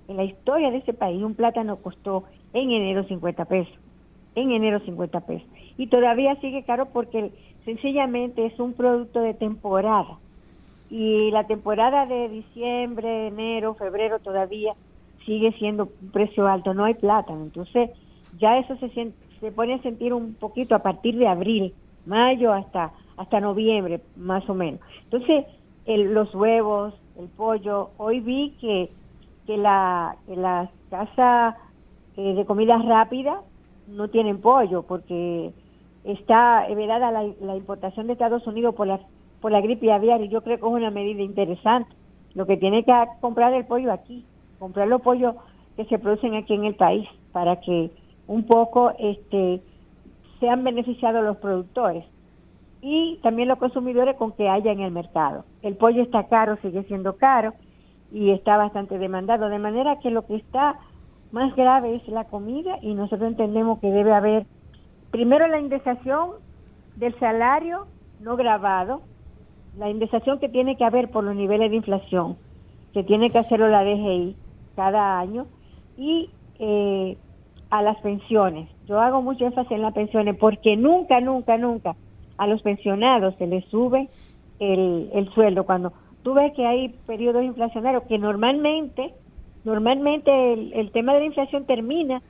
en la historia de este país, un plátano costó en enero 50 pesos. En enero 50 pesos. Y todavía sigue caro porque sencillamente es un producto de temporada. Y la temporada de diciembre, enero, febrero todavía sigue siendo un precio alto. No hay plátano. Entonces ya eso se, se pone a sentir un poquito a partir de abril, mayo hasta, hasta noviembre, más o menos. Entonces los huevos, el pollo, hoy vi que, que la, que la casa eh, de comida rápida no tienen pollo porque está vedada la, la, importación de Estados Unidos por la, por la gripe aviar y yo creo que es una medida interesante. Lo que tiene que comprar el pollo aquí, comprar los pollos que se producen aquí en el país para que un poco este sean beneficiados los productores y también los consumidores con que haya en el mercado. El pollo está caro, sigue siendo caro y está bastante demandado, de manera que lo que está más grave es la comida y nosotros entendemos que debe haber primero la indexación del salario no grabado, la indexación que tiene que haber por los niveles de inflación, que tiene que hacerlo la DGI cada año, y eh, a las pensiones. Yo hago mucho énfasis en las pensiones porque nunca, nunca, nunca a los pensionados se les sube el, el sueldo. Cuando tú ves que hay periodos inflacionarios que normalmente Normalmente el, tema de la inflación termina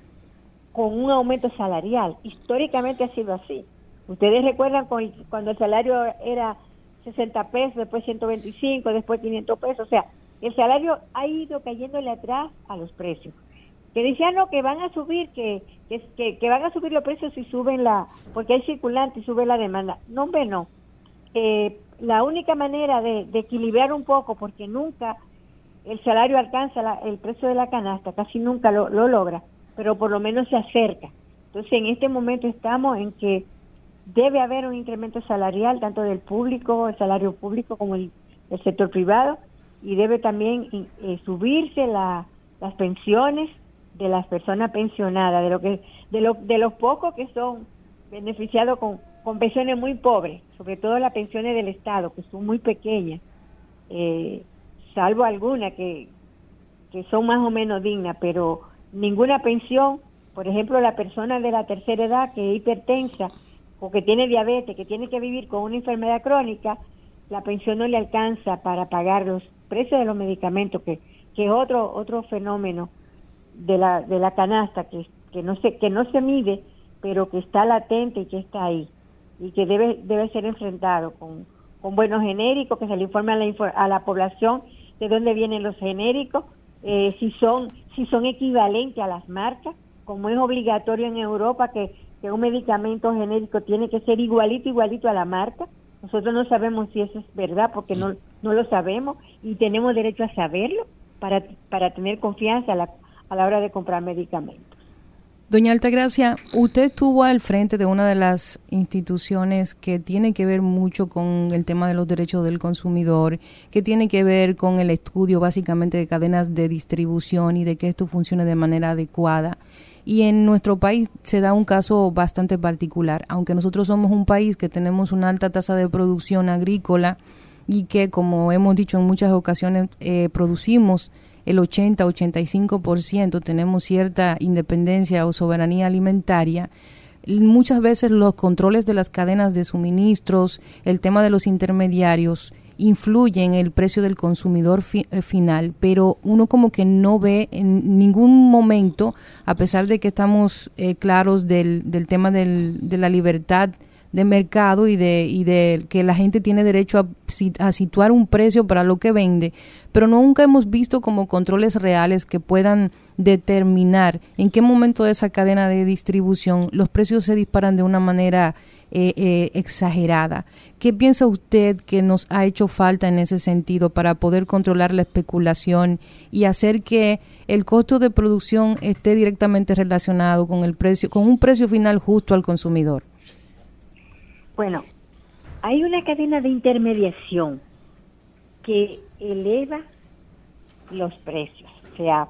con un aumento salarial. Históricamente ha sido así. Ustedes recuerdan cuando el salario era 60 pesos, después 125, después 500 pesos. O sea, el salario ha ido cayéndole atrás a los precios. Que decían no, que van a subir, que, que, que van a subir los precios si suben la, porque hay circulante y sube la demanda. No, hombre, no. Eh, la única manera de, de equilibrar un poco, porque nunca el salario alcanza el precio de la canasta, casi nunca lo, logra, pero por lo menos se acerca. Entonces, en este momento estamos en que debe haber un incremento salarial, tanto del público, el salario público, como el, sector privado, y debe también eh, subirse las pensiones de las personas pensionadas, de lo que de, lo, de los pocos que son beneficiados con, con pensiones muy pobres, sobre todo las pensiones del Estado, que son muy pequeñas. Eh, salvo algunas que, que son más o menos dignas, pero ninguna pensión, por ejemplo, la persona de la tercera edad que es hipertensa o que tiene diabetes, que tiene que vivir con una enfermedad crónica, la pensión no le alcanza para pagar los precios de los medicamentos, que, es otro, otro fenómeno de la, de la canasta que, que, no se, que no se mide, pero que está latente y que está ahí y que debe, debe ser enfrentado con, con buenos genéricos, que se le informe a la, a la población de dónde vienen los genéricos, eh, si son si son equivalentes a las marcas, como es obligatorio en Europa que, que un medicamento genérico tiene que ser igualito, igualito a la marca. Nosotros no sabemos si eso es verdad porque no, no lo sabemos y tenemos derecho a saberlo para, para tener confianza a la, a la hora de comprar medicamentos. Doña Altagracia, usted estuvo al frente de una de las instituciones que tiene que ver mucho con el tema de los derechos del consumidor, que tiene que ver con el estudio básicamente de cadenas de distribución y de que esto funcione de manera adecuada. Y en nuestro país se da un caso bastante particular, aunque nosotros somos un país que tenemos una alta tasa de producción agrícola y que, como hemos dicho en muchas ocasiones, eh, producimos el 80-85% tenemos cierta independencia o soberanía alimentaria, muchas veces los controles de las cadenas de suministros, el tema de los intermediarios, influyen en el precio del consumidor eh, final, pero uno como que no ve en ningún momento, a pesar de que estamos eh, claros del, del tema del, de la libertad de mercado y de, y de que la gente tiene derecho a, a, situar un precio para lo que vende, pero nunca hemos visto como controles reales que puedan determinar en qué momento de esa cadena de distribución los precios se disparan de una manera eh, eh, exagerada. ¿Qué piensa usted que nos ha hecho falta en ese sentido para poder controlar la especulación y hacer que el costo de producción esté directamente relacionado con el precio, con un precio final justo al consumidor? Bueno, hay una cadena de intermediación que eleva los precios. O sea,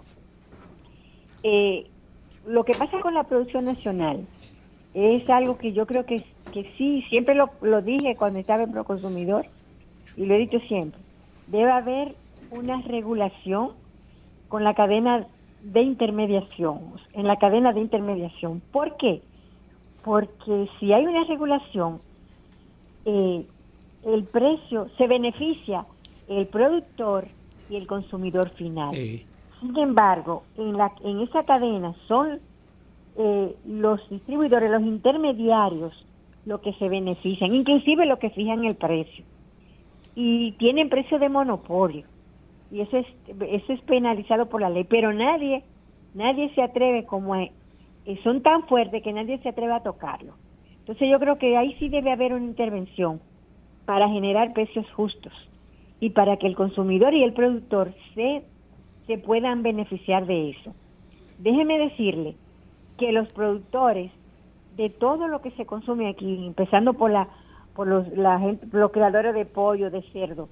eh, lo que pasa con la producción nacional es algo que yo creo que, que sí, siempre lo, lo dije cuando estaba en Proconsumidor y lo he dicho siempre, debe haber una regulación con la cadena de intermediación, en la cadena de intermediación. ¿Por qué? Porque si hay una regulación, eh, el precio se beneficia el productor y el consumidor final. Sin embargo, en, la, en esa cadena son eh, los distribuidores, los intermediarios, lo que se benefician, inclusive lo que fijan el precio. Y tienen precio de monopolio. Y eso es, eso es penalizado por la ley. Pero nadie, nadie se atreve como... Eh, son tan fuertes que nadie se atreve a tocarlo. Entonces yo creo que ahí sí debe haber una intervención para generar precios justos y para que el consumidor y el productor se, se puedan beneficiar de eso. Déjeme decirle que los productores de todo lo que se consume aquí, empezando por la por los, la los creadores de pollo, de cerdo,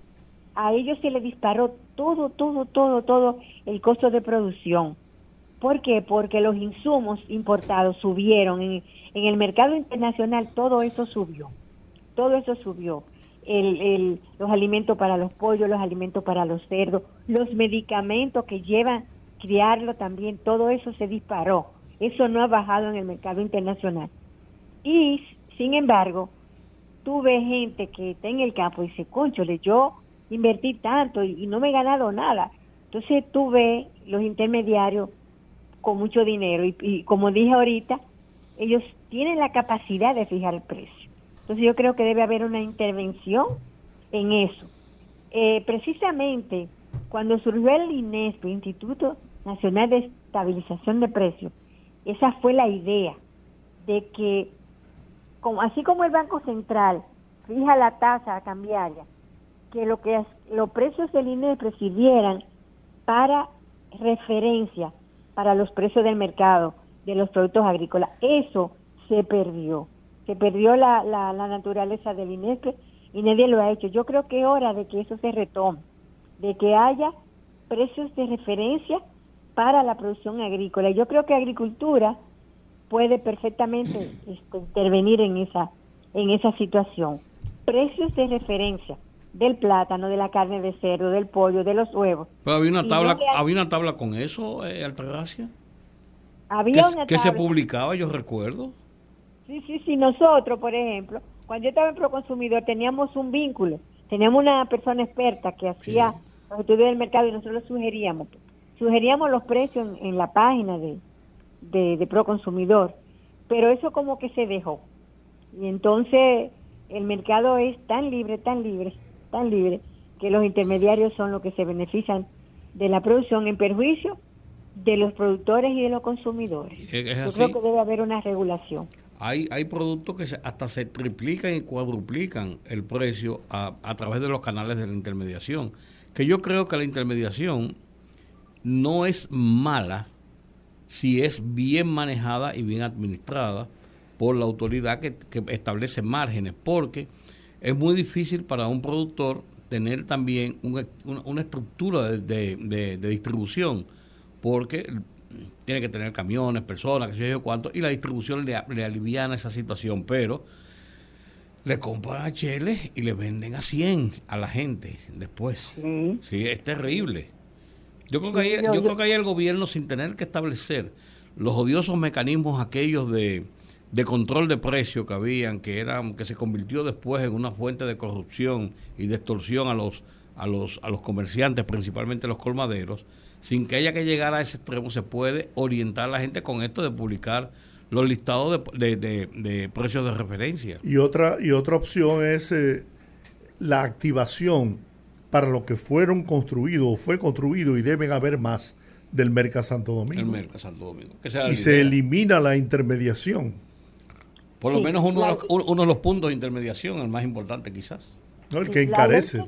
a ellos se les disparó todo, todo, todo, todo el costo de producción. ¿Por qué? Porque los insumos importados subieron en, en el mercado internacional todo eso subió, todo eso subió. El, el, los alimentos para los pollos, los alimentos para los cerdos, los medicamentos que llevan criarlo también, todo eso se disparó. Eso no ha bajado en el mercado internacional. Y, sin embargo, tuve gente que está en el campo y dice, conchole, yo invertí tanto y, no me he ganado nada. Entonces tuve los intermediarios con mucho dinero y como dije ahorita, ellos tienen la capacidad de fijar el precio. Entonces yo creo que debe haber una intervención en eso. Eh, precisamente cuando surgió el INESP, Instituto Nacional de Estabilización de Precios, esa fue la idea de que, como, así como el Banco Central fija la tasa cambiaria, que lo que los precios del INESP sirvieran para referencia para los precios del mercado de los productos agrícolas. Eso se perdió. Se perdió la, la, naturaleza del INESP y nadie lo ha hecho. Yo creo que es hora de que eso se retome, de que haya precios de referencia para la producción agrícola. Yo creo que agricultura puede perfectamente este, intervenir en esa, en esa situación. Precios de referencia del plátano, de la carne de cerdo, del pollo, de los huevos. Pero había una tabla, había una tabla con eso, eh, Altagracia. Había una que se publicaba, yo recuerdo. Sí, sí, sí. Nosotros, por ejemplo, cuando yo estaba en Proconsumidor teníamos un vínculo. Teníamos una persona experta que hacía los estudios del mercado y nosotros sugeríamos. Sugeríamos los precios en, la página de, de, de Proconsumidor. Pero eso como que se dejó. Y entonces el mercado es tan libre, tan libre, tan libre, que los intermediarios son los que se benefician de la producción en perjuicio de los productores y de los consumidores. Yo creo que debe haber una regulación. hay, hay productos que hasta se triplican y cuadruplican el precio a, a través de los canales de la intermediación. Que yo creo que la intermediación no es mala si es bien manejada y bien administrada por la autoridad que, establece márgenes, porque es muy difícil para un productor tener también una, estructura de, distribución, porque tiene que tener camiones, personas, que sé yo cuánto, y la distribución le, le aliviana esa situación, pero le compran a Chile y le venden a 100 a la gente después. Sí, es terrible. Yo creo, que ahí, yo, creo que ahí el gobierno, sin tener que establecer los odiosos mecanismos aquellos de, de control de precio que habían, que eran, que se convirtió después en una fuente de corrupción y de extorsión a los, a los, a los comerciantes, principalmente los colmaderos, sin que haya que llegar a ese extremo, se puede orientar a la gente con esto de publicar los listados de, de, precios de referencia. Y otra, y otra opción es eh, la activación para lo que fueron construidos o fue construido y deben haber más del Merca Santo Domingo. El Merca Santo Domingo. y se elimina la intermediación. Por lo menos uno, de los, uno de los puntos de intermediación, el más importante quizás. No, el que encarece.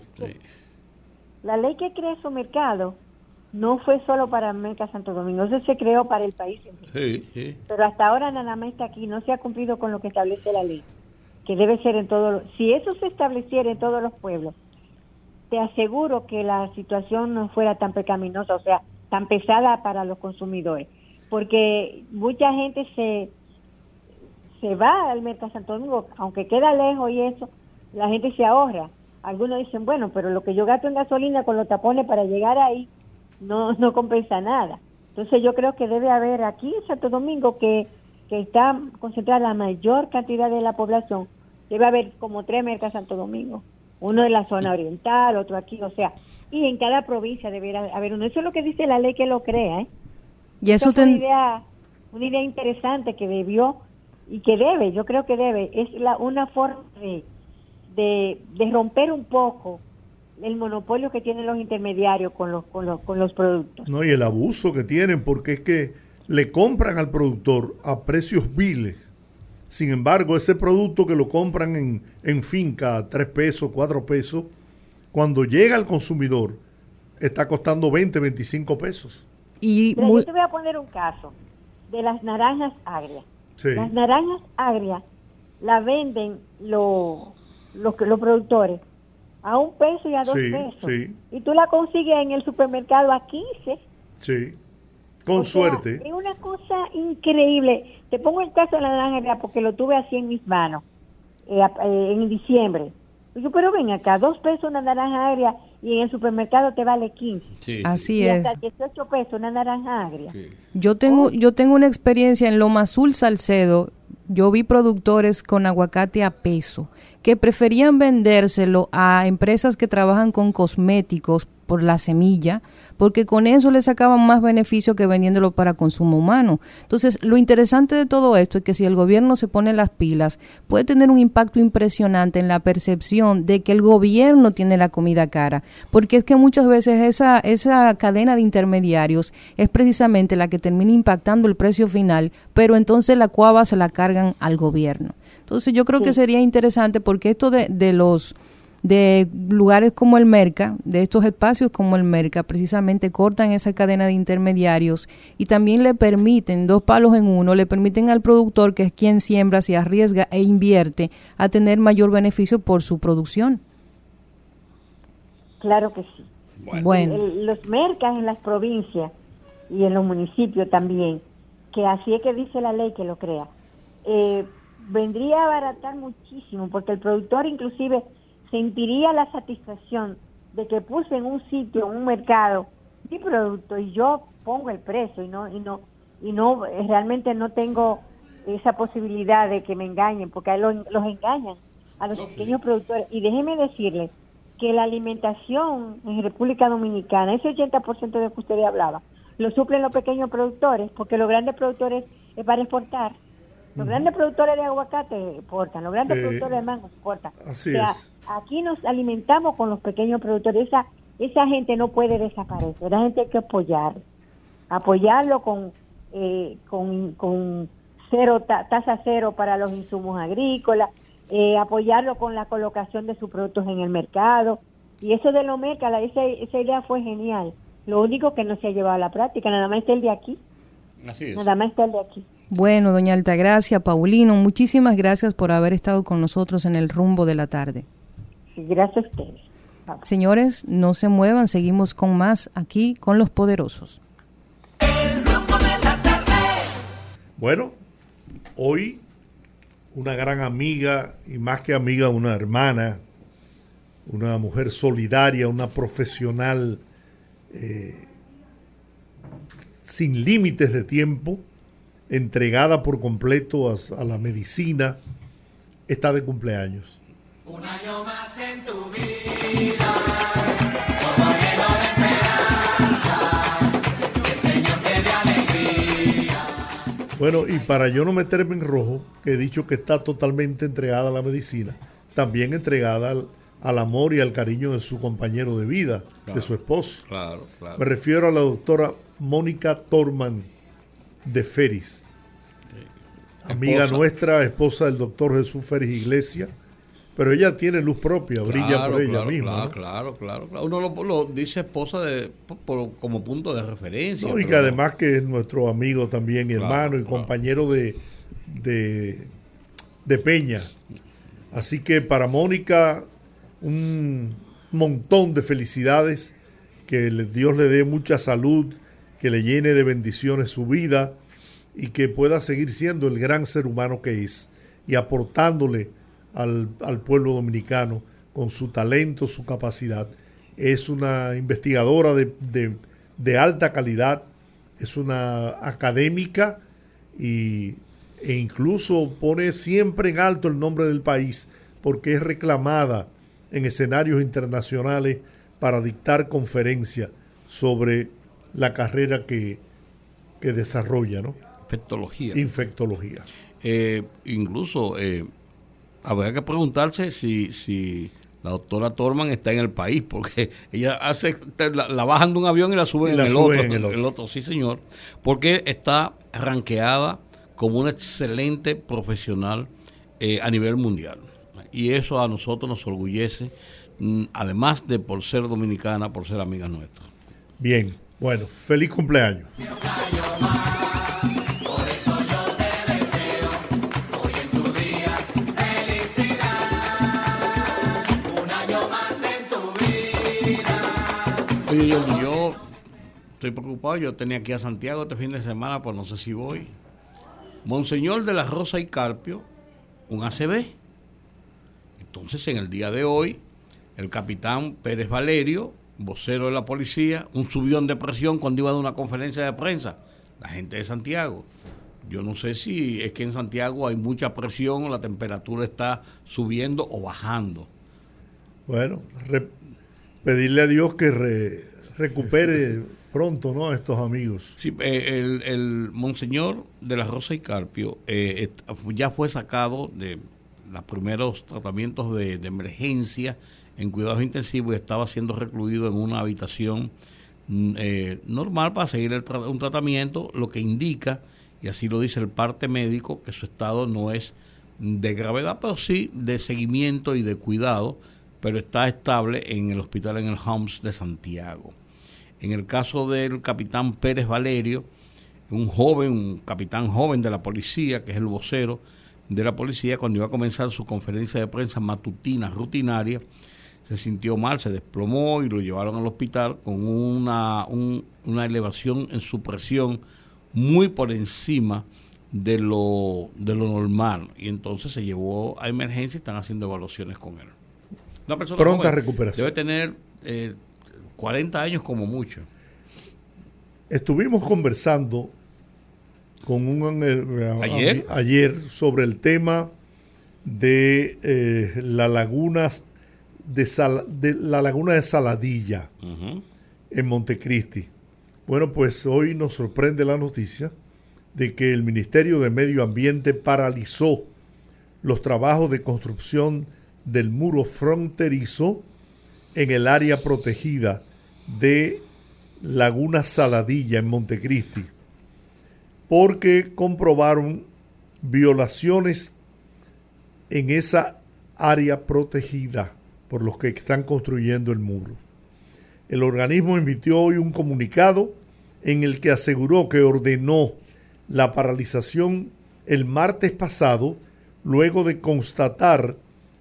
La ley que crea su mercado no fue solo para Merca Santo Domingo, eso se creó para el país. Sí, sí. Pero hasta ahora nada más está aquí, no se ha cumplido con lo que establece la ley, que debe ser en todos Si eso se estableciera en todos los pueblos, aseguro que la situación no fuera tan pecaminosa, o sea, tan pesada para los consumidores, porque mucha gente se se va al Mercado Santo Domingo, aunque queda lejos y eso, la gente se ahorra. Algunos dicen, bueno, pero lo que yo gasto en gasolina con los tapones para llegar ahí, no, no compensa nada. Entonces yo creo que debe haber aquí en Santo Domingo que, que está concentrada la mayor cantidad de la población, debe haber como tres mercados Santo Domingo, uno en la zona oriental, otro aquí, o sea, y en cada provincia debería haber uno. Eso es lo que dice la ley que lo crea. ¿eh? Y eso es una idea, una idea interesante que debió y que debe, yo creo que debe, es la, una forma de, de, de romper un poco el monopolio que tienen los intermediarios con los, con los, con los productos. No, y el abuso que tienen, porque es que le compran al productor a precios viles. Sin embargo, ese producto que lo compran en, en finca a 3 pesos, 4 pesos, cuando llega al consumidor, está costando 20, 25 pesos. Y Yo te voy a poner un caso de las naranjas agrias. Las naranjas agrias la venden los, los, los productores a un peso y a dos pesos. Y tú la consigues en el supermercado a 15. Sí, con suerte. Es una cosa increíble. Te pongo el caso de la naranja porque lo tuve así en mis manos eh, eh, en diciembre. Yo, pero ven acá, dos pesos una naranja agria y en el supermercado te vale 15. Así es. Hasta 18 pesos una naranja agria. Yo tengo, yo tengo una experiencia en Loma Azul Salcedo. Yo vi productores con aguacate a peso que preferían vendérselo a empresas que trabajan con cosméticos por la semilla, porque con eso le sacaban más beneficio que vendiéndolo para consumo humano. Entonces, lo interesante de todo esto es que si el gobierno se pone las pilas, puede tener un impacto impresionante en la percepción de que el gobierno tiene la comida cara, porque es que muchas veces esa, esa cadena de intermediarios es precisamente la que termina impactando el precio final, pero entonces la cuava se la cargan al gobierno. Entonces yo creo que sería interesante porque esto de, de los de lugares como el Merca, de estos espacios como el Merca, precisamente cortan esa cadena de intermediarios y también le permiten, dos palos en uno, le permiten al productor, que es quien siembra, se arriesga e invierte, a tener mayor beneficio por su producción. Claro que sí. Bueno. los mercas en las provincias y en los municipios también, que así es que dice la ley que lo crea, eh, vendría a abaratar muchísimo, porque el productor inclusive sentiría la satisfacción de que puse en un sitio, en un mercado, mi producto y yo pongo el precio y no y no y no eh, realmente no tengo esa posibilidad de que me engañen, porque los, los engañan a los pequeños productores. Y déjeme decirle que la alimentación en República Dominicana, ese 80% de que usted hablaba, lo suplen los pequeños productores, porque los grandes productores es para exportar los grandes productores de aguacate exportan, los grandes productores de mango exportan. Así es. Aquí nos alimentamos con los pequeños productores. Esa, esa gente no puede desaparecer. La gente hay que apoyar. Apoyarlo con, eh, con, con cero tasa cero para los insumos agrícolas, eh, apoyarlo con la colocación de sus productos en el mercado. Y eso de lo esa, esa idea fue genial. Lo único que no se ha llevado a la práctica, nada más está el de aquí. Así es. Nada más está el de aquí. Bueno, doña Altagracia, Paulino, muchísimas gracias por haber estado con nosotros en el rumbo de la tarde. Sí, gracias a ustedes. Señores, no se muevan, seguimos con más aquí con los poderosos. El rumbo de la tarde. Bueno, hoy una gran amiga y más que amiga, una hermana, una mujer solidaria, una profesional eh, sin límites de tiempo, entregada por completo a, la medicina, está de cumpleaños. Un año más en tu vida. Bueno, y para yo no meterme en rojo, he dicho que está totalmente entregada a la medicina, también entregada al, al amor y al cariño de su compañero de vida, de su esposo. Claro, claro. Me refiero a la doctora Mónica Torman de Feris, amiga nuestra, esposa del doctor Jesús Feris Iglesias. Pero ella tiene luz propia, brilla por ella misma. Claro, claro, claro, Uno lo, dice esposa de, como punto de referencia. y que además que es nuestro amigo también, hermano y compañero de, de, de Peña. Así que para Mónica, un montón de felicidades, que Dios le dé mucha salud, que le llene de bendiciones su vida y que pueda seguir siendo el gran ser humano que es y aportándole al, pueblo dominicano con su talento, su capacidad. Es una investigadora de, alta calidad, es una académica y, e incluso pone siempre en alto el nombre del país porque es reclamada en escenarios internacionales para dictar conferencias sobre la carrera que, desarrolla, ¿no? Infectología. Infectología. Eh, incluso eh, habría que preguntarse si, si la doctora Torman está en el país, porque ella hace la, bajan de un avión y la suben, en, el otro, en el, otro. Sí, señor. Porque está ranqueada como una excelente profesional eh, a nivel mundial y eso a nosotros nos orgullece, mm, además de por ser dominicana, por ser amiga nuestra. Bien, bueno, feliz cumpleaños. Oye, yo, yo estoy preocupado, yo tenía aquí a Santiago este fin de semana, pues no sé si voy. Monseñor de la Rosa y Carpio, un ACB entonces, en el día de hoy, el capitán Pérez Valerio, vocero de la policía, un subión de presión cuando iba a una conferencia de prensa. La gente de Santiago. Yo no sé si es que en Santiago hay mucha presión o la temperatura está subiendo o bajando. Bueno, pedirle a Dios que recupere pronto ¿no? a estos amigos. Sí, eh, el, monseñor de la Rosa y Carpio eh, ya fue sacado de los primeros tratamientos de, emergencia en cuidados intensivos y estaba siendo recluido en una habitación mm, eh, normal para seguir un tratamiento, lo que indica, y así lo dice el parte médico, que su estado no es de gravedad, pero sí de seguimiento y de cuidado, pero está estable en el hospital en el Homs de Santiago. En el caso del capitán Pérez Valerio, un joven, un capitán joven de la policía, que es el vocero, de la policía cuando iba a comenzar su conferencia de prensa matutina rutinaria. Se sintió mal, se desplomó y lo llevaron al hospital con una, una elevación en su presión muy por encima de lo, de lo normal. Y entonces se llevó a emergencia y están haciendo evaluaciones con él. Una persona Pronta recuperación. Debe tener 40 eh, años como mucho. Estuvimos conversando con un eh, ¿Ayer? sobre el tema de eh, la laguna de, de, la laguna de Saladilla en Montecristi. Bueno, pues hoy nos sorprende la noticia de que el Ministerio de Medio Ambiente paralizó los trabajos de construcción del muro fronterizo en el área protegida de Laguna Saladilla en Montecristi porque comprobaron violaciones en esa área protegida por los que están construyendo el muro. El organismo emitió hoy un comunicado en el que aseguró que ordenó la paralización el martes pasado luego de constatar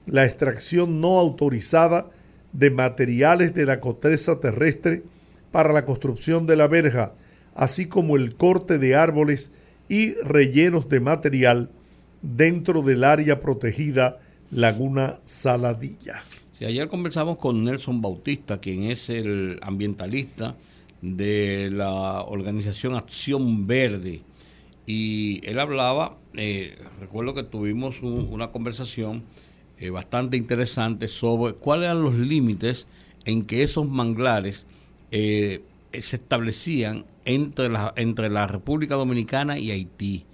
la extracción no autorizada de materiales de la cotreza terrestre para la construcción de la verja, así como el corte de árboles y rellenos de material dentro del área protegida Laguna Saladilla. Ayer conversamos con Nelson Bautista, quien es el ambientalista de la organización Acción Verde, y él hablaba, eh, recuerdo que tuvimos una conversación eh, bastante interesante sobre cuáles eran los límites en que esos manglares eh, se establecían entre la, entre la República Dominicana y Haití.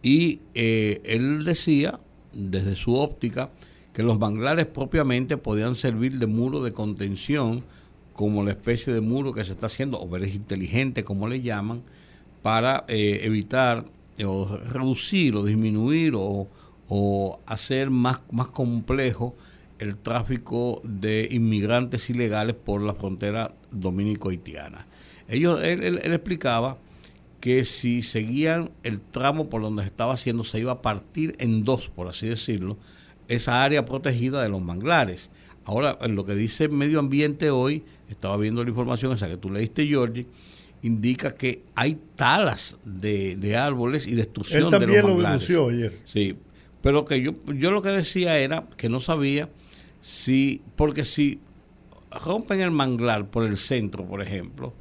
Y él decía, desde su óptica, que los manglares propiamente podían servir de muro de contención, como la especie de muro que se está haciendo, o veres inteligente, como le llaman, para evitar o reducir o disminuir o o hacer más, más complejo el tráfico de inmigrantes ilegales por la frontera dominico-haitiana. Ellos, él, explicaba que si seguían el tramo por donde se estaba haciendo, se iba a partir en dos, por así decirlo, esa área protegida de los manglares. Ahora, en lo que dice Medio Ambiente hoy, estaba viendo la información esa que tú leíste, Georgie, indica que hay talas de, árboles y destrucción Él también de los manglares. lo denunció ayer. Sí, pero que yo, yo lo que decía era que no sabía si, porque si rompen el manglar por el centro, por ejemplo,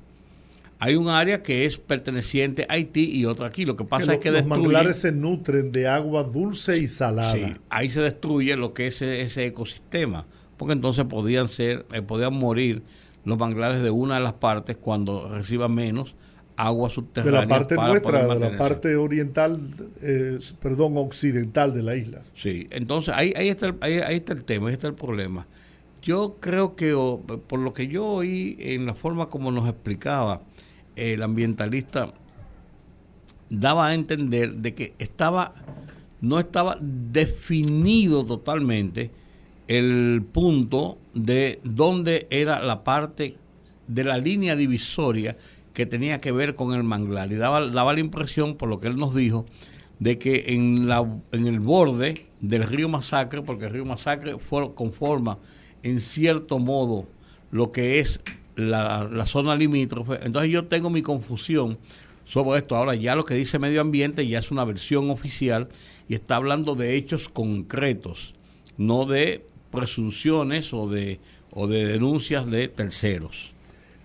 hay un área que es perteneciente a Haití y otra aquí. Lo que pasa es que los manglares se nutren de agua dulce y salada. Sí, ahí se destruye lo que es ese, ecosistema, porque entonces podían ser, eh, podían morir los manglares de una de las partes cuando reciba menos agua subterránea. De la parte nuestra, de la parte oriental, eh, perdón, occidental de la isla. Sí, entonces ahí, ahí, está el, ahí, está el tema, ahí está el problema. Yo creo que, por lo que yo oí en la forma como nos explicaba el ambientalista, daba a entender de que estaba, no estaba definido totalmente el punto de dónde era la parte de la línea divisoria que tenía que ver con el manglar. Y daba, daba la impresión, por lo que él nos dijo, de que en, la, en el borde del río Masacre, porque el río Masacre conforma en cierto modo lo que es la, la, zona limítrofe. Entonces yo tengo mi confusión sobre esto. Ahora ya lo que dice medio ambiente ya es una versión oficial y está hablando de hechos concretos, no de presunciones o de, o de denuncias de terceros.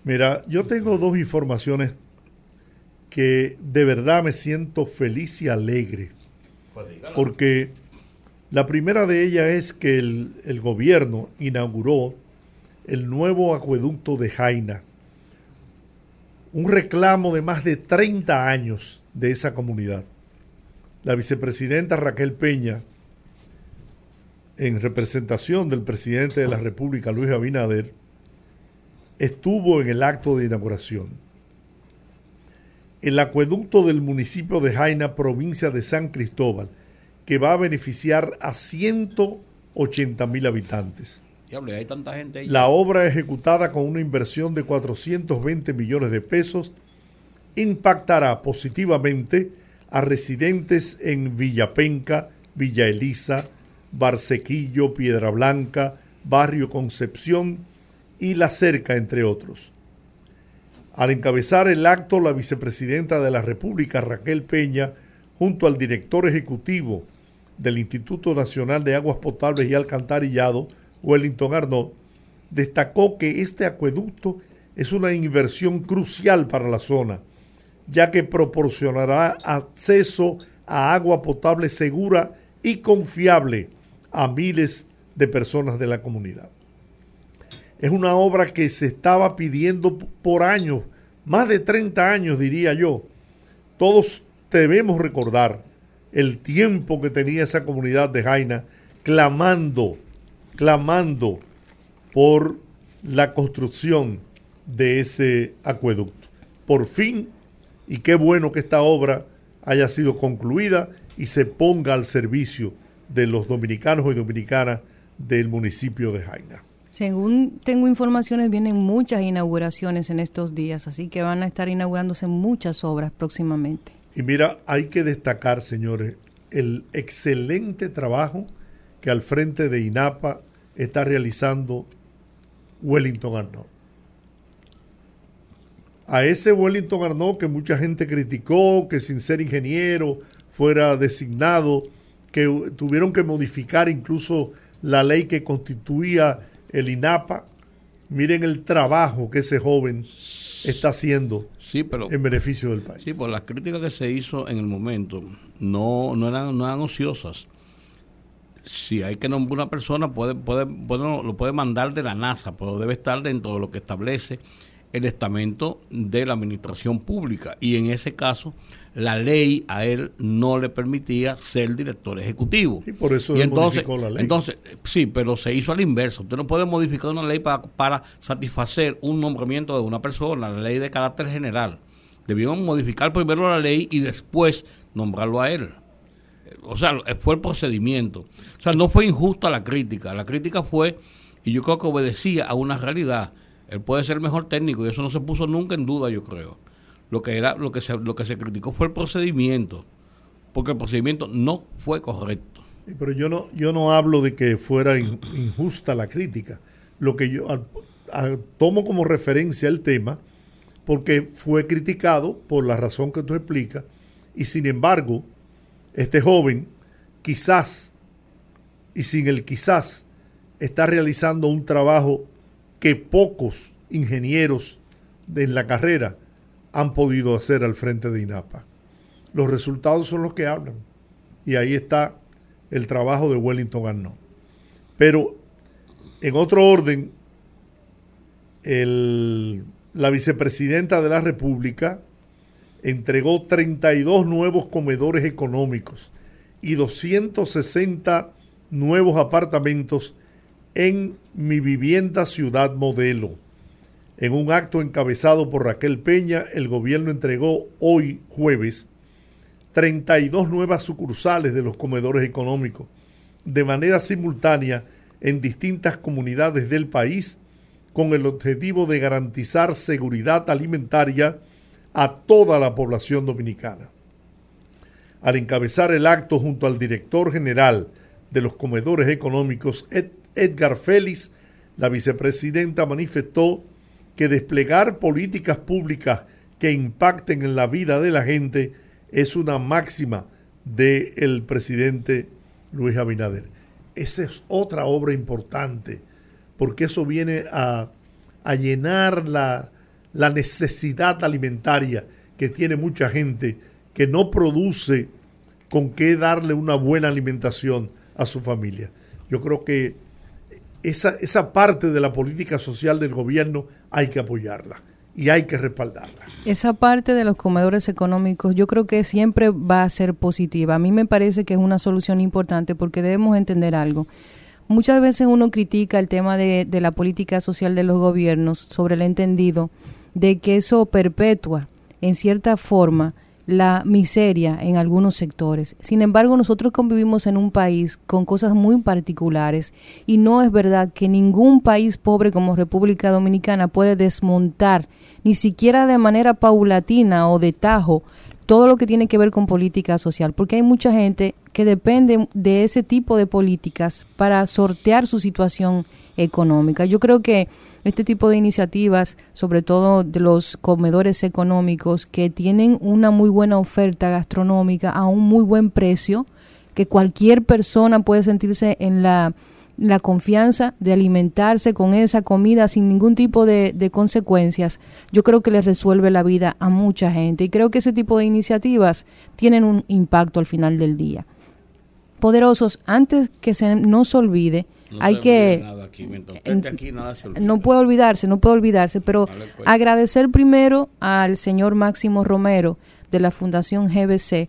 Mira, yo tengo dos informaciones que de verdad me siento feliz y alegre. Pues Porque la primera de ellas es que el, gobierno inauguró el nuevo acueducto de Jaina, un reclamo de más de 30 años de esa comunidad. La vicepresidenta Raquel Peña, en representación del presidente de la República, Luis Abinader, estuvo en el acto de inauguración. El acueducto del municipio de Jaina, provincia de San Cristóbal, que va a beneficiar a 180 mil habitantes. La obra ejecutada con una inversión de 420 millones de pesos impactará positivamente a residentes en Villapenca, Villa Elisa, Barsequillo, Piedra Blanca, Barrio Concepción y La Cerca, entre otros. Al encabezar el acto, la vicepresidenta de la República, Raquel Peña, junto al director ejecutivo del Instituto Nacional de Aguas Potables y Alcantarillado, Wellington Arnaud, destacó que este acueducto es una inversión crucial para la zona, ya que proporcionará acceso a agua potable segura y confiable a miles de personas de la comunidad. Es una obra que se estaba pidiendo por años, más de 30 años diría yo. Todos debemos recordar el tiempo que tenía esa comunidad de Jaina clamando, clamando por la construcción de ese acueducto. Por fin, y qué bueno que esta obra haya sido concluida y se ponga al servicio de los dominicanos y dominicanas del municipio de Jaina. Según tengo informaciones, vienen muchas inauguraciones en estos días, así que van a estar inaugurándose muchas obras próximamente. Y mira, hay que destacar, señores, el excelente trabajo que al frente de INAPA está realizando Wellington Arnaud. A ese Wellington Arnaud que mucha gente criticó, que sin ser ingeniero fuera designado, que tuvieron que modificar incluso la ley que constituía el INAPA. Miren el trabajo que ese joven está haciendo sí, pero, en beneficio del país. Sí, por las críticas que se hizo en el momento no, no, eran, no eran ociosas. Si hay que nombrar una persona, puede, puede, lo puede mandar de la NASA, pero debe estar dentro de lo que establece el estamento de la administración pública. Y en ese caso, la ley a él no le permitía ser director ejecutivo. Y por eso y entonces, la ley. Entonces, sí, pero se hizo al inverso. Usted no puede modificar una ley para, para satisfacer un nombramiento de una persona, la ley de carácter general. Debieron modificar primero la ley y después nombrarlo a él. O sea, fue el procedimiento. O sea, no fue injusta la crítica. La crítica fue, y yo creo que obedecía a una realidad. Él puede ser el mejor técnico y eso no se puso nunca en duda, yo creo. Lo que era lo que se, lo que se criticó fue el procedimiento, porque el procedimiento no fue correcto. Pero yo no yo no hablo de que fuera injusta la crítica. Lo que yo tomo como referencia el tema porque fue criticado por la razón que tú explicas y sin embargo este joven quizás y sin el quizás está realizando un trabajo que pocos ingenieros en la carrera han podido hacer al frente de INAPA. Los resultados son los que hablan. Y ahí está el trabajo de Wellington Arnaud. Pero en otro orden, la vicepresidenta de la República entregó 32 nuevos comedores económicos y 260 nuevos apartamentos en mi vivienda ciudad modelo. En un acto encabezado por Raquel Peña, el gobierno entregó hoy jueves 32 nuevas sucursales de los comedores económicos de manera simultánea en distintas comunidades del país con el objetivo de garantizar seguridad alimentaria a toda la población dominicana. Al encabezar el acto junto al director general de los comedores económicos, Edgar Félix, la vicepresidenta manifestó que desplegar políticas públicas que impacten en la vida de la gente es una máxima del presidente Luis Abinader. Esa es otra obra importante, porque eso viene a, llenar la, la necesidad alimentaria que tiene mucha gente que no produce con qué darle una buena alimentación a su familia. Yo creo que esa, esa parte de la política social del gobierno hay que apoyarla y hay que respaldarla. Esa parte de los comedores económicos yo creo que siempre va a ser positiva. A mí me parece que es una solución importante porque debemos entender algo. Muchas veces uno critica el tema de, de la política social de los gobiernos sobre el entendido de que eso perpetúa en cierta forma la miseria en algunos sectores. Sin embargo, nosotros convivimos en un país con cosas muy particulares y no es verdad que ningún país pobre como República Dominicana puede desmontar, ni siquiera de manera paulatina o de tajo, todo lo que tiene que ver con política social, porque hay mucha gente que depende de ese tipo de políticas para sortear su situación económica. Yo creo que este tipo de iniciativas, sobre todo de los comedores económicos que tienen una muy buena oferta gastronómica a un muy buen precio, que cualquier persona puede sentirse en la, confianza de alimentarse con esa comida sin ningún tipo de, de consecuencias, yo creo que les resuelve la vida a mucha gente y creo que ese tipo de iniciativas tienen un impacto al final del día. Poderosos, antes que se nos olvide, hay que no puede olvidarse, no puede olvidarse, pero pues. agradecer primero al señor Máximo Romero de la Fundación GBC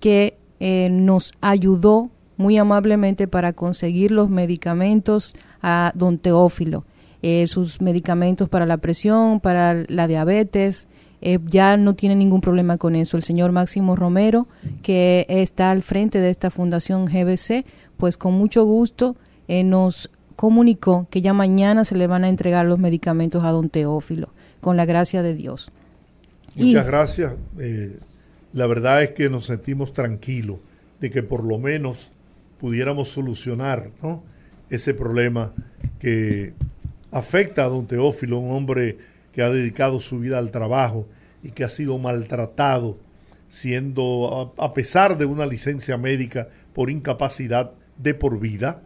que eh, nos ayudó muy amablemente para conseguir los medicamentos a don Teófilo, eh, sus medicamentos para la presión, para la diabetes, eh, ya no tiene ningún problema con eso. El señor Máximo Romero, que está al frente de esta fundación GBC, pues con mucho gusto eh, nos comunicó que ya mañana se le van a entregar los medicamentos a don Teófilo, con la gracia de Dios. Muchas gracias. Eh, la verdad es que nos sentimos tranquilos de que por lo menos pudiéramos solucionar ese problema que afecta a don Teófilo, un hombre que ha dedicado su vida al trabajo y que ha sido maltratado, siendo, a pesar de una licencia médica por incapacidad de por vida,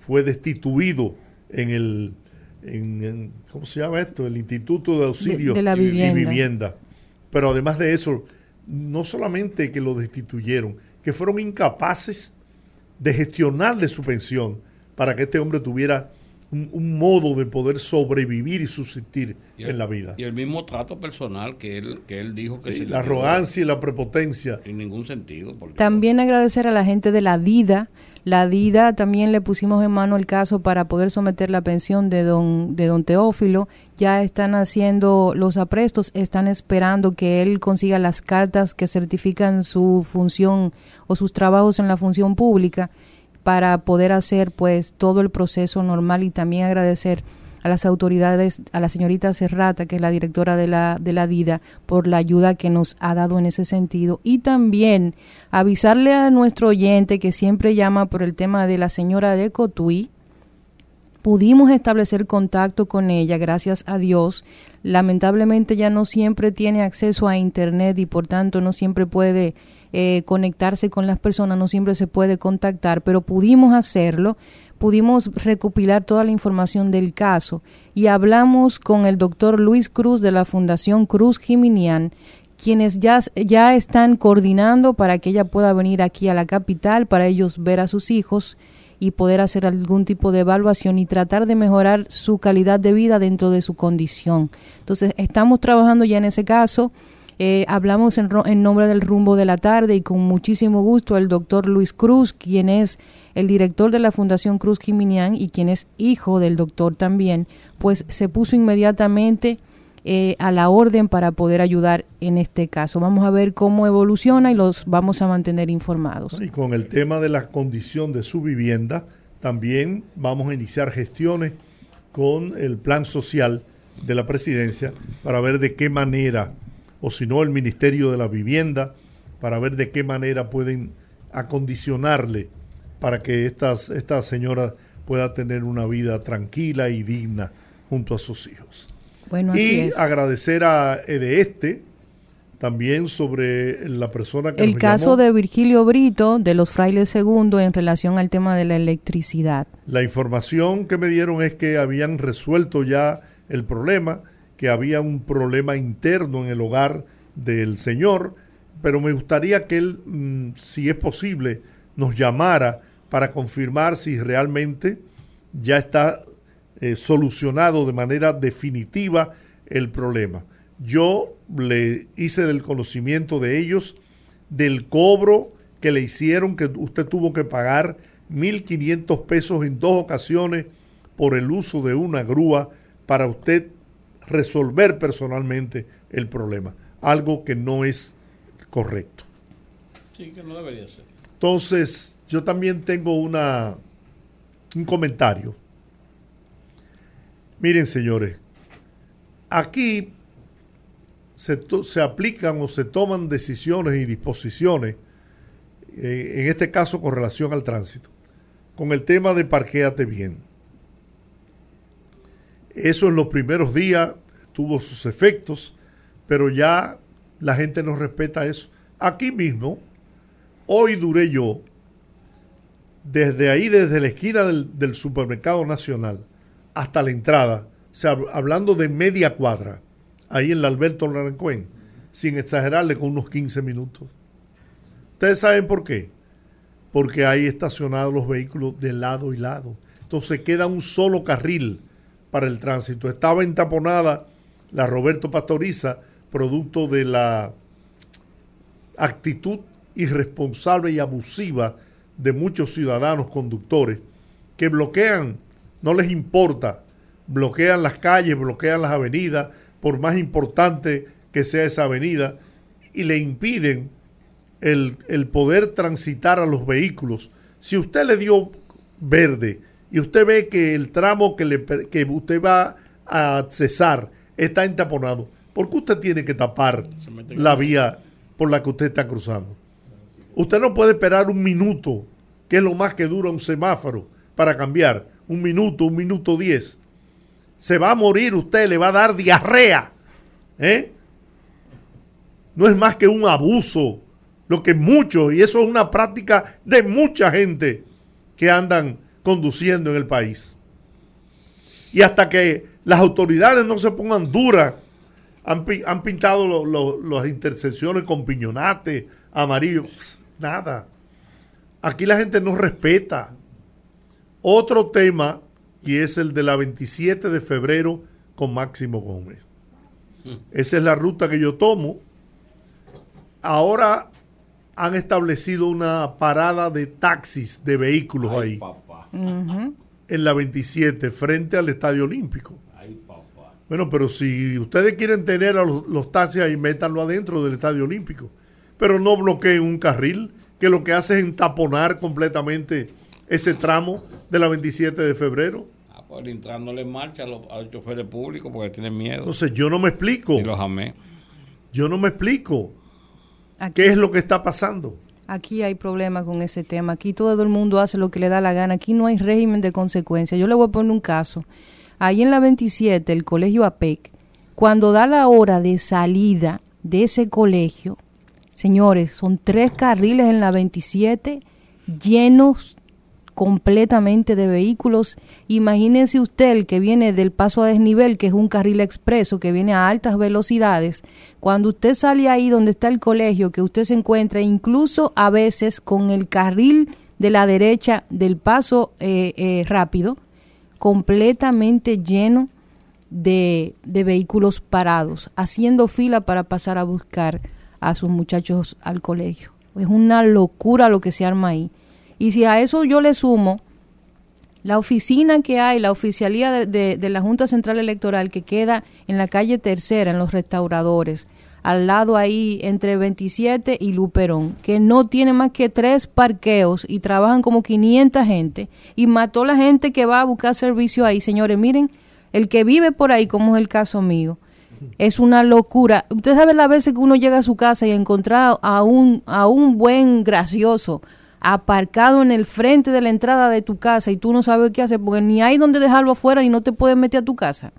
fue destituido en el, ¿cómo se llama esto? El Instituto de Auxilio de, la vivienda. y Vivienda. Pero además de eso, no solamente que lo destituyeron, que fueron incapaces de gestionarle su pensión para que este hombre tuviera un, modo de poder sobrevivir y subsistir en la vida. Y el mismo trato personal que él, que él dijo que sí, La arrogancia y la prepotencia. En ningún sentido. También agradecer a la gente de la DIDA. La DIDA también le pusimos en mano el caso para poder someter la pensión de don, de don Teófilo. Ya están haciendo los aprestos, están esperando que él consiga las cartas que certifican su función o sus trabajos en la función pública para poder hacer pues todo el proceso normal y también agradecer a las autoridades, a la señorita Serrata, que es la directora de la, de la DIDA, por la ayuda que nos ha dado en ese sentido. Y también avisarle a nuestro oyente que siempre llama por el tema de la señora de Cotuí. Pudimos establecer contacto con ella, gracias a Dios. Lamentablemente ya no siempre tiene acceso a Internet y por tanto no siempre puede eh, conectarse con las personas, no siempre se puede contactar, pero pudimos hacerlo, pudimos recopilar toda la información del caso y hablamos con el doctor Luis Cruz de la Fundación Cruz Jiminian, quienes ya, ya están coordinando para que ella pueda venir aquí a la capital para ellos ver a sus hijos y poder hacer algún tipo de evaluación y tratar de mejorar su calidad de vida dentro de su condición. Entonces, estamos trabajando ya en ese caso. Eh, hablamos en, nombre del rumbo de la tarde y con muchísimo gusto el doctor Luis Cruz, quien es el director de la Fundación Cruz Jiminián y quien es hijo del doctor también, pues se puso inmediatamente eh, a la orden para poder ayudar en este caso. Vamos a ver cómo evoluciona y los vamos a mantener informados. Y con el tema de la condición de su vivienda, también vamos a iniciar gestiones con el plan social de la presidencia para ver de qué manera o si no el Ministerio de la Vivienda, para ver de qué manera pueden acondicionarle para que estas, esta señora pueda tener una vida tranquila y digna junto a sus hijos. Bueno, y agradecer a este también sobre la persona que el caso de Virgilio Brito de los frailes segundo en relación al tema de la electricidad. La información que me dieron es que habían resuelto ya el problema que había un problema interno en el hogar del Señor, pero me gustaría que él, mm, si es posible, nos llamara para confirmar si realmente ya está eh, solucionado de manera definitiva el problema. Yo le hice del conocimiento de ellos del cobro que le hicieron, que usted tuvo que pagar 1.500 pesos en dos ocasiones por el uso de una grúa para usted resolver personalmente el problema, algo que no es correcto. Sí, que no debería ser. Entonces, yo también tengo una, un comentario. Miren, señores, aquí se, se aplican o se toman decisiones y disposiciones, eh, en este caso con relación al tránsito, con el tema de parquéate bien eso en los primeros días tuvo sus efectos, pero ya la gente no respeta eso. Aquí mismo, hoy duré yo, desde ahí, desde la esquina del, supermercado nacional hasta la entrada, o sea, hablando de media cuadra, ahí en la Alberto Larancuén, sin exagerarle con unos 15 minutos. ¿Ustedes saben por qué? Porque hay estacionados los vehículos de lado y lado. Entonces queda un solo carril para el tránsito. Estaba entaponada la Roberto Pastoriza, producto de la actitud irresponsable y abusiva de muchos ciudadanos conductores que bloquean, no les importa, bloquean las calles, bloquean las avenidas, por más importante que sea esa avenida y le impiden el, poder transitar a los vehículos. Si usted le dio verde y usted ve que el tramo que, le, que usted va a accesar está entaponado, ¿por qué usted tiene que tapar la vía por la que usted está cruzando? Usted no puede esperar un minuto, que es lo más que dura un semáforo, para cambiar. Un minuto, un minuto diez. Se va a morir usted, le va a dar diarrea. ¿eh? No es más que un abuso. Lo que muchos, y eso es una práctica de mucha gente que andan conduciendo en el país. Y hasta que las autoridades no se pongan duras, han, pintado las intersecciones con piñonate, amarillo, nada. Aquí la gente no respeta. Otro tema, y es el de la 27 de febrero con Máximo Gómez. Esa es la ruta que yo tomo. Ahora han establecido una parada de taxis, de vehículos ahí. En la 27, frente al Estadio Olímpico. Bueno, pero si ustedes quieren tener a los, taxis ahí, métanlo adentro del Estadio Olímpico. Pero no bloqueen un carril que lo que hace es entaponar completamente ese tramo de la 27 de febrero. Ah, pues entrándole en marcha a los, choferes públicos porque tienen miedo. Entonces yo no me explico. Y los amé. Yo no me explico. ¿Qué es lo que está pasando? Aquí hay problemas con ese tema. Aquí todo el mundo hace lo que le da la gana. Aquí no hay régimen de consecuencia. Yo le voy a poner un caso. Ahí en la 27, el colegio APEC, cuando da la hora de salida de ese colegio, señores, son tres carriles en la 27 llenos completamente de vehículos. Imagínense usted el que viene del paso a desnivel, que es un carril expreso, que viene a altas velocidades. Cuando usted sale ahí donde está el colegio, que usted se encuentra incluso a veces con el carril de la derecha del paso eh, eh, rápido, completamente lleno de, vehículos parados, haciendo fila para pasar a buscar a sus muchachos al colegio. Es una locura lo que se arma ahí. Y si a eso yo le sumo la oficina que hay, la oficialía de, de, la Junta Central Electoral que queda en la calle Tercera, en los restauradores, al lado ahí entre 27 y Luperón, que no tiene más que tres parqueos y trabajan como 500 gente y mató la gente que va a buscar servicio ahí. Señores, miren, el que vive por ahí, como es el caso mío, es una locura. Usted sabe las veces que uno llega a su casa y encuentra a un, a un buen gracioso aparcado en el frente de la entrada de tu casa y tú no sabes qué hacer porque ni hay donde dejarlo afuera y no te puedes meter a tu casa.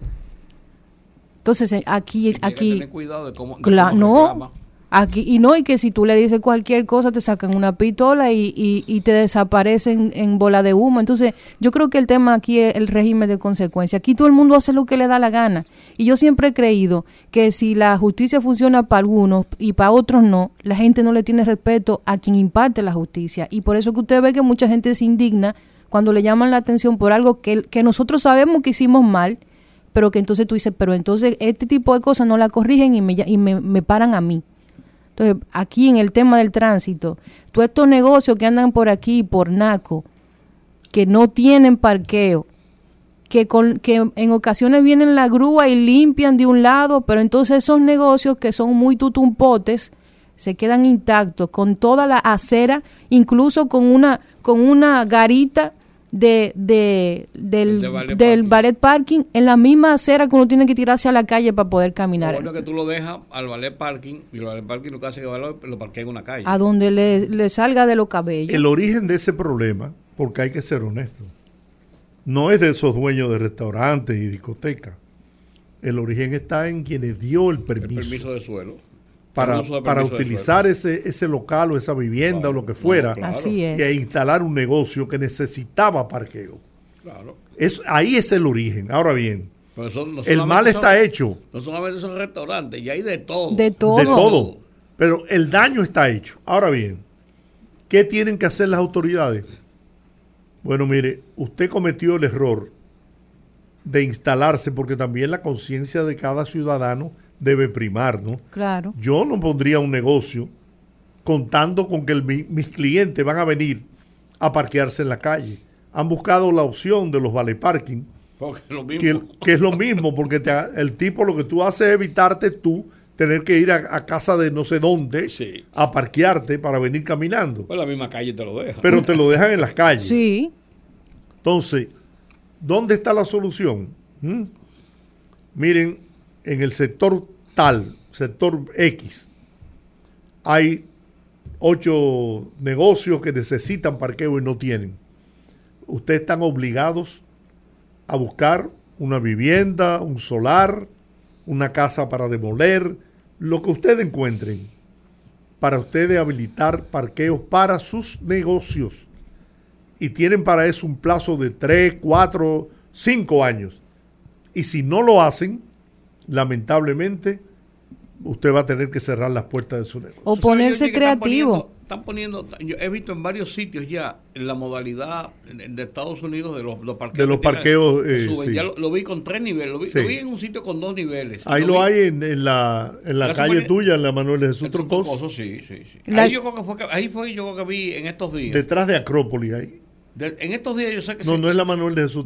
Entonces, eh, aquí, aquí, tener cuidado de cómo, no, aquí y no y que si tú le dices cualquier cosa te sacan una pistola y, y, te desaparecen en bola de humo. Entonces, yo creo que el tema aquí es el régimen de consecuencia. Aquí todo el mundo hace lo que le da la gana. Y yo siempre he creído que si la justicia funciona para algunos y para otros no, la gente no le tiene respeto a quien imparte la justicia. Y por eso que usted ve que mucha gente se indigna cuando le llaman la atención por algo que, que nosotros sabemos que hicimos mal pero que entonces tú dices, pero entonces este tipo de cosas no la corrigen y me, y me, paran a mí. Entonces, aquí en el tema del tránsito, todos estos negocios que andan por aquí, por Naco, que no tienen parqueo, que, con, que en ocasiones vienen la grúa y limpian de un lado, pero entonces esos negocios que son muy tutumpotes se quedan intactos con toda la acera, incluso con una, con una garita de, de, del, ballet, parking. en la misma acera que uno tiene que tirarse a la calle para poder caminar. Bueno, que tú lo dejas al ballet parking y el ballet parking lo que hace es que lo parquea en una calle. A donde le, le salga de los cabellos. El origen de ese problema, porque hay que ser honesto, no es de esos dueños de restaurantes y discotecas. El origen está en quienes dio el permiso. El permiso de suelo para, para utilizar ese, ese local o esa vivienda o lo que fuera Así es. e instalar un negocio que necesitaba parqueo. Es, ahí es el origen. Ahora bien, el mal está hecho. No solamente son restaurantes, y hay de todo. De todo. De todo. Pero el daño está hecho. Ahora bien, ¿qué tienen que hacer las autoridades? Bueno, mire, usted cometió el error de instalarse porque también la conciencia de cada ciudadano debe primar, ¿no? Claro. Yo no pondría un negocio contando con que mis clientes van a venir a parquearse en la calle. Han buscado la opción de los vale parking, que, es lo mismo, porque el tipo lo que tú haces es evitarte tú tener que ir a, casa de no sé dónde a parquearte para venir caminando. Pues la misma calle te lo deja. Pero te lo dejan en las calles. Sí. Entonces, ¿dónde está la solución? ¿Mm? Miren, en el sector tal, sector X, hay ocho negocios que necesitan parqueo y no tienen. Ustedes están obligados a buscar una vivienda, un solar, una casa para demoler, lo que ustedes encuentren, para ustedes habilitar parqueos para sus negocios. Y tienen para eso un plazo de 3, 4, 5 años. Y si no lo hacen, lamentablemente, usted va a tener que cerrar las puertas de su negocio. O ponerse creativo. Están poniendo, yo he visto en varios sitios ya la modalidad de Estados Unidos de los, parqueos. De los parqueos. Eh, ya lo, vi con tres niveles, lo vi, en un sitio con dos niveles. Ahí lo, hay en, la, en la, calle tuya, en la Manuel Jesús Troncoso. Sí, sí, sí. Ahí, yo creo que fue, ahí fue yo creo que vi en estos días. Detrás de Acrópolis ahí en estos días yo sé que... No, no es la Manuel de Jesús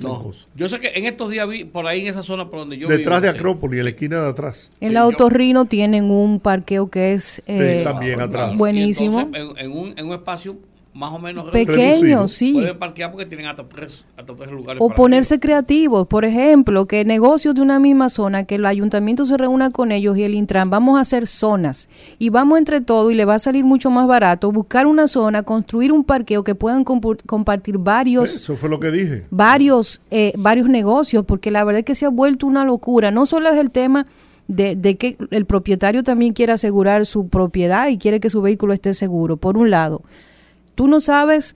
Yo sé que en estos días vi por ahí en esa zona por donde yo Detrás de Acrópolis, en la esquina de atrás. En la Autorrino tienen un parqueo que es... Eh, también atrás. Buenísimo. en, un, en un espacio más o menos pequeño, sí. Pueden parquear porque tienen hasta tres, lugares. O ponerse creativos, por ejemplo, que negocios de una misma zona, que el ayuntamiento se reúna con ellos y el Intran, vamos a hacer zonas y vamos entre todo y le va a salir mucho más barato buscar una zona, construir un parqueo que puedan compartir varios. Eso fue lo que dije. Varios, eh, varios negocios, porque la verdad es que se ha vuelto una locura. No solo es el tema de, de, que el propietario también quiere asegurar su propiedad y quiere que su vehículo esté seguro, por un lado Tú no sabes,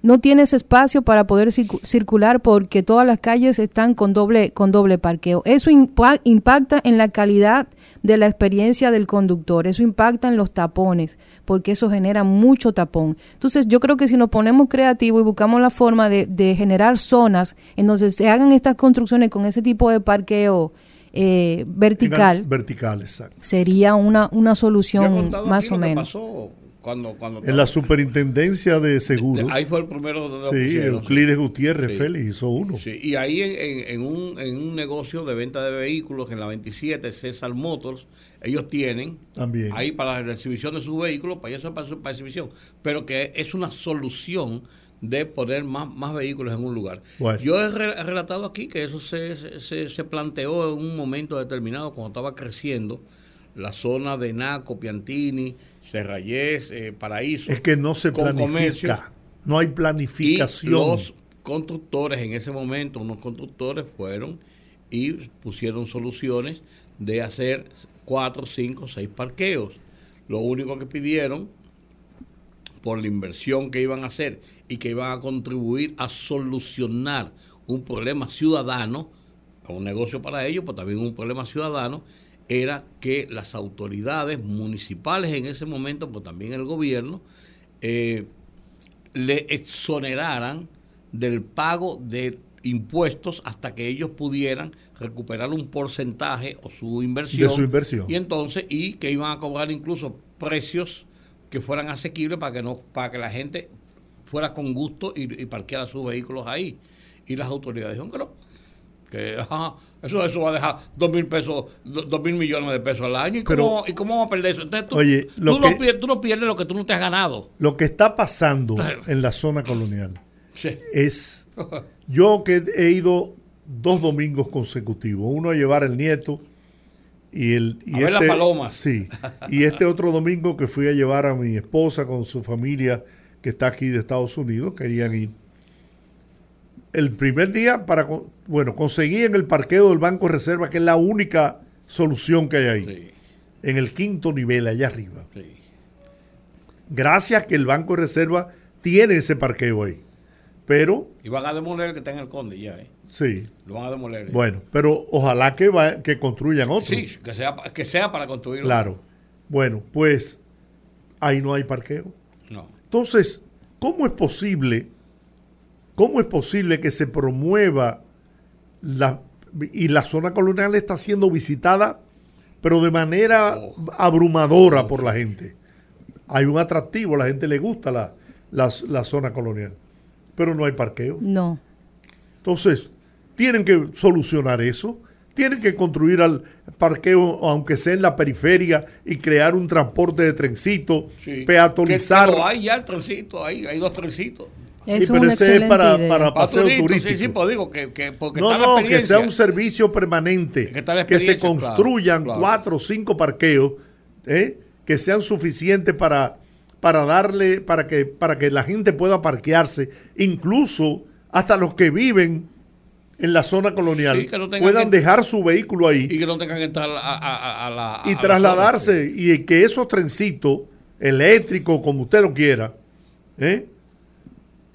no tienes espacio para poder circular porque todas las calles están con doble, con doble parqueo. Eso impacta en la calidad de la experiencia del conductor, eso impacta en los tapones, porque eso genera mucho tapón. Entonces yo creo que si nos ponemos creativos y buscamos la forma de, generar zonas en donde se hagan estas construcciones con ese tipo de parqueo, eh, vertical, vertical sería una, una solución más o menos. Cuando, cuando en la superintendencia de seguros. Ahí fue el primero donde Sí, Euclides Gutiérrez Félix hizo uno. Sí, y ahí en, en, un, en un negocio de venta de vehículos, en la 27, César Motors, ellos tienen También. ahí para la exhibición de sus vehículos, para eso para, para exhibición, pero que es una solución de poner más, más vehículos en un lugar. Yo he, relatado aquí que eso se, se, se planteó en un momento determinado cuando estaba creciendo la zona de Naco, Piantini, Serrayés, eh, Paraíso. Es que no se planifica, no hay planificación. los constructores en ese momento, unos constructores fueron y pusieron soluciones de hacer cuatro, cinco, seis parqueos. Lo único que pidieron por la inversión que iban a hacer y que iban a contribuir a solucionar un problema ciudadano, un negocio para ellos, pero también un problema ciudadano, era que las autoridades municipales en ese momento, pues también el gobierno, eh, le exoneraran del pago de impuestos hasta que ellos pudieran recuperar un porcentaje o su inversión. De su inversión. Y entonces, y que iban a cobrar incluso precios que fueran asequibles para que no, para que la gente fuera con gusto y, y parqueara sus vehículos ahí. Y las autoridades dijeron que no, que eso, eso va a dejar dos mil pesos, dos mil millones de pesos al año. ¿Y cómo, ¿y cómo vamos a perder eso? Entonces, tú, oye, tú, no pierdes, tú, no pierdes, lo que tú no te has ganado. Lo que está pasando en la zona colonial es. Yo que he ido dos domingos consecutivos, uno a llevar el nieto y el. Y a ver las este palomas. Sí. Y este otro domingo que fui a llevar a mi esposa con su familia que está aquí de Estados Unidos, querían ir el primer día para, bueno, conseguí en el parqueo del Banco Reserva, que es la única solución que hay ahí, en el quinto nivel, allá arriba. Gracias que el Banco Reserva tiene ese parqueo ahí. Pero... Y van a demoler el que está en el Conde ya, ¿eh? Sí. Lo van a demoler. Bueno, pero ojalá que, que construyan otro. Sí, que sea, que sea para construirlo. Claro. Bueno, pues ahí no hay parqueo. No. Entonces, ¿cómo es posible ¿Cómo es posible que se promueva la, y la zona colonial está siendo visitada, pero de manera oh. abrumadora por la gente? Hay un atractivo, a la gente le gusta la, la, zona colonial, pero no hay parqueo. No. Entonces, tienen que solucionar eso, tienen que construir al parqueo, aunque sea en la periferia, y crear un transporte de trencito, peatonizar. hay ya el trencito, hay, hay dos trencitos. Es y pero ese es para, para paseo turístico. Sí, sí, pues digo que, que porque no, no, que sea un servicio permanente, que, se construyan cuatro o cinco parqueos ¿eh? que sean suficientes para, para darle, para que, para que la gente pueda parquearse, incluso hasta los que viven en la zona colonial puedan dejar su vehículo ahí y que no tengan que entrar a, la y trasladarse y que esos trencitos eléctricos como usted lo quiera ¿eh?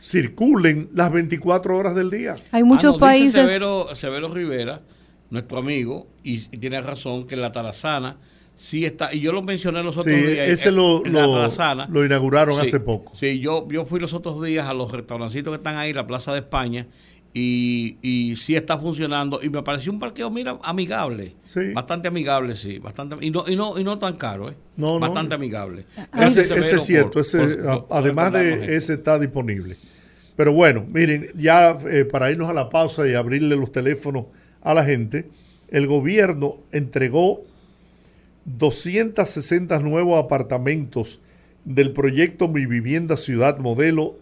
Circulen las 24 horas del día. Hay muchos ah, países Severo, Severo, Rivera nuestro amigo y, tiene razón que en la Tarazana sí está y yo lo mencioné los otros días ese lo, lo, inauguraron hace poco. sí yo yo fui los otros días a los restaurancitos que están ahí la Plaza de España y, y sí está funcionando y me pareció un parqueo mira amigable. Bastante amigable sí bastante y no y no y no tan caro ¿eh? no, bastante amigable. Ese, es cierto ese además de ese está disponible pero bueno miren ya eh, para irnos a la pausa y abrirle los teléfonos a la gente el gobierno entregó 260 nuevos apartamentos del proyecto Mi Vivienda Ciudad Modelo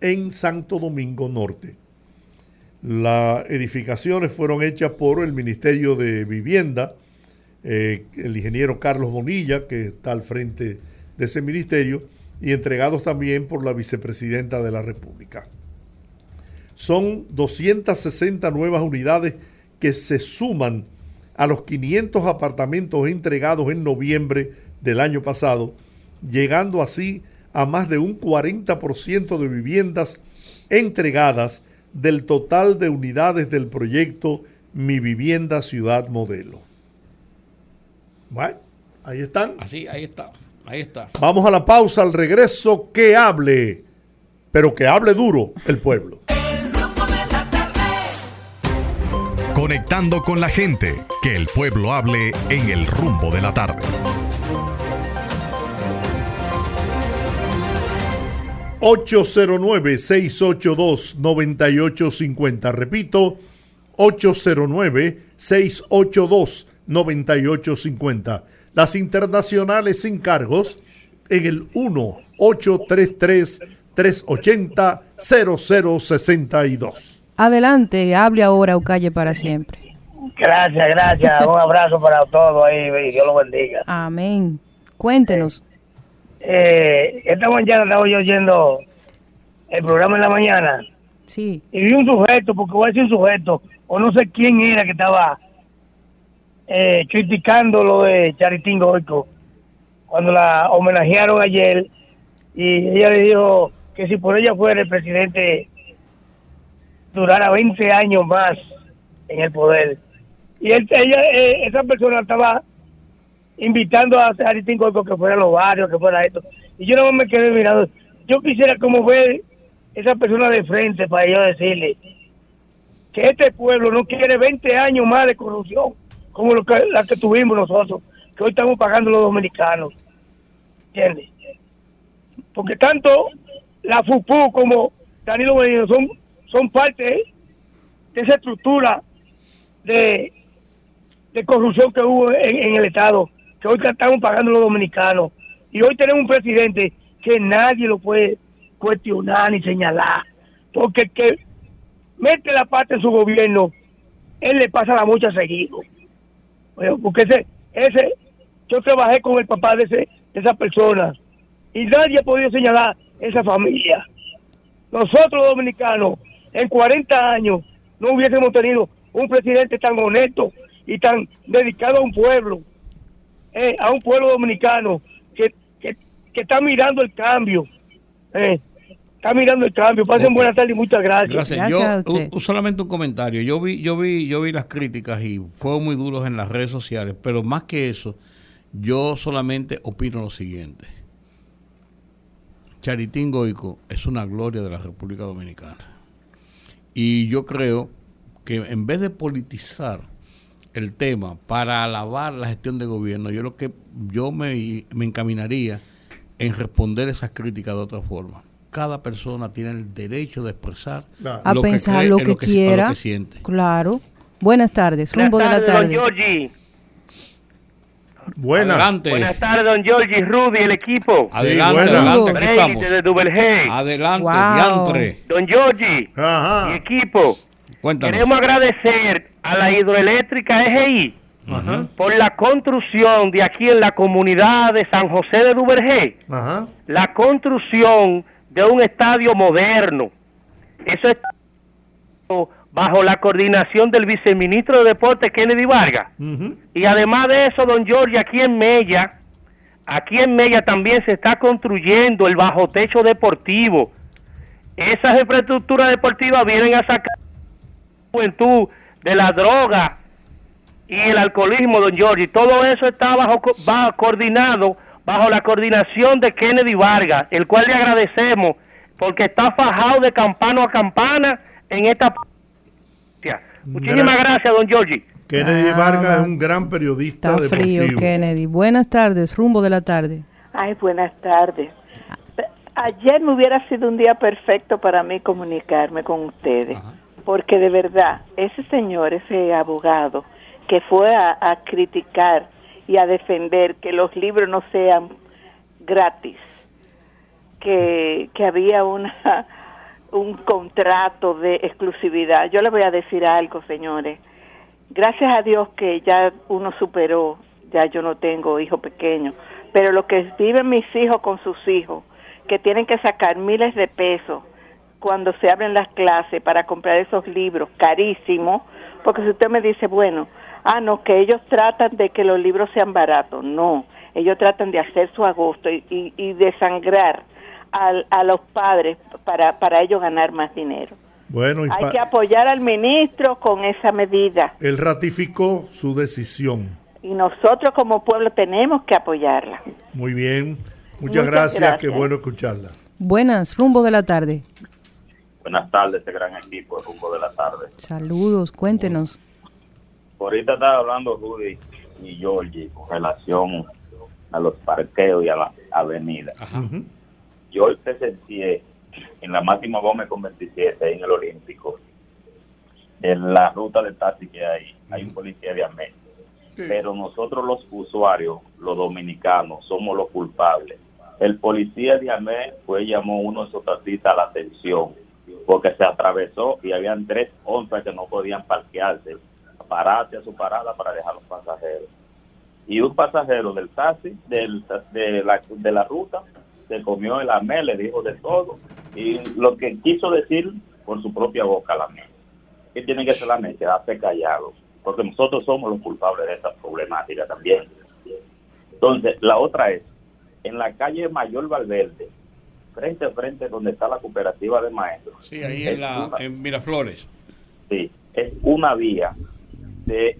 en Santo Domingo Norte. Las edificaciones fueron hechas por el Ministerio de Vivienda, eh, el ingeniero Carlos Bonilla, que está al frente de ese ministerio, y entregados también por la vicepresidenta de la República. Son 260 nuevas unidades que se suman a los 500 apartamentos entregados en noviembre del año pasado, llegando así a más de un 40% de viviendas entregadas del total de unidades del proyecto Mi Vivienda Ciudad Modelo. Bueno, ahí están. Así, ahí está. Ahí está. Vamos a la pausa, al regreso, que hable, pero que hable duro el pueblo. Conectando con la gente, que el pueblo hable en el rumbo de la tarde. 809-682-9850. Repito, 809-682-9850. Las internacionales sin cargos en el 1-833-380-0062. Adelante, hable ahora o calle para siempre. Gracias, gracias. Un abrazo para todos ahí. Dios lo bendiga. Amén. Cuéntenos. Eh, esta mañana estaba yo oyendo el programa en la mañana. Sí. Y vi un sujeto, porque voy a decir un sujeto, o no sé quién era que estaba eh, criticando lo de Charitín Goico, cuando la homenajearon ayer, y ella le dijo que si por ella fuera el presidente durara 20 años más en el poder. Y ella, eh, esa persona estaba invitando a Charitín Goico que fuera a los barrios, que fuera esto. Y yo no me quedé mirando. Yo quisiera como ver esa persona de frente para yo decirle que este pueblo no quiere 20 años más de corrupción como lo que, la que tuvimos nosotros, que hoy estamos pagando los dominicanos. ¿Entiendes? Porque tanto la FUPU como Danilo Medina son, son parte de esa estructura de, de corrupción que hubo en el Estado que hoy estamos pagando los dominicanos. Y hoy tenemos un presidente que nadie lo puede cuestionar ni señalar, porque que mete la pata en su gobierno, él le pasa la mucha seguido. Porque ese, ese, yo trabajé con el papá de, ese, de esa persona y nadie ha podido señalar esa familia. Nosotros dominicanos, en 40 años, no hubiésemos tenido un presidente tan honesto y tan dedicado a un pueblo eh, a un pueblo dominicano que, que, está mirando el cambio. Eh, está mirando el cambio. Pasen buenas tardes y muchas gracias. Gracias. yo, solamente un comentario. Yo vi, yo vi, yo vi las críticas y fueron muy duros en las redes sociales, pero más que eso, yo solamente opino lo siguiente. Charitín Goico es una gloria de la República Dominicana. Y yo creo que en vez de politizar el tema para alabar la gestión de gobierno, yo lo que yo me, me encaminaría en responder esas críticas de otra forma. Cada persona tiene el derecho de expresar a pensar lo que, quiera, siente. Claro. Buenas tardes, rumbo de la tarde. Don Buenas. Buenas tardes, don Giorgi, Rudy, el equipo. Adelante, adelante, aquí estamos. De Adelante, diantre. Don Giorgi, mi equipo. Cuéntanos. Queremos agradecer a la hidroeléctrica EGI por la construcción de aquí en la comunidad de San José de Duvergé. La construcción de un estadio moderno. Eso está bajo la coordinación del viceministro de Deportes Kennedy Vargas. Y además de eso, don Giorgio, aquí en Mella, aquí en Mella también se está construyendo el bajo techo deportivo. Esas infraestructuras deportivas vienen a sacar la juventud de la droga y el alcoholismo, don Giorgio. Todo eso está bajo, bajo coordinado, bajo la coordinación de Kennedy Vargas, el cual le agradecemos porque está fajado de campana a campana en esta Muchísimas gracias, don Giorgi. Kennedy ah, Vargas es un gran periodista Está frío, Kennedy. Buenas tardes, rumbo de la tarde. Ay, buenas tardes. Ayer me hubiera sido un día perfecto para mí comunicarme con ustedes, porque de verdad, ese señor, ese abogado, que fue a, criticar y a defender que los libros no sean gratis, que, que había una un contrato de exclusividad. Yo le voy a decir algo, señores. Gracias a Dios que ya uno superó, ya yo no tengo hijos pequeños, pero lo que viven mis hijos con sus hijos, que tienen que sacar miles de pesos cuando se abren las clases para comprar esos libros carísimos, porque si usted me dice, bueno, ah, no, que ellos tratan de que los libros sean baratos, no, ellos tratan de hacer su agosto y, y, y de sangrar a, los padres para, para ellos ganar más dinero. Bueno, Hay que apoyar al ministro con esa medida. Él ratificó su decisión. Y nosotros como pueblo tenemos que apoyarla. Muy bien. Muchas, gracias. Qué bueno escucharla. Buenas, rumbo de la tarde. Buenas tardes, este gran equipo, rumbo de la tarde. Saludos, cuéntenos. Ahorita estaba hablando Rudy y Georgie con relación a los parqueos y a la avenida. Ajá yo presencié en la Máxima Gómez con 27 en el Olímpico, en la ruta de taxi que hay, hay un policía de AME. Pero nosotros los usuarios, los dominicanos, somos los culpables. El policía de AME fue llamó uno de esos taxistas a la atención porque se atravesó y habían tres onzas que no podían parquearse, pararse a su parada para dejar los pasajeros. Y un pasajero del taxi, del, de, la, de la ruta, se comió el AME, le dijo de todo, y lo que quiso decir por su propia boca la AME. ¿Qué tiene que hacer la AME? Quedarse callado, porque nosotros somos los culpables de esta problemática también. Entonces, la otra es, en la calle Mayor Valverde, frente a frente donde está la cooperativa de maestros. Sí, ahí en, la, en Miraflores. Sí, es una vía de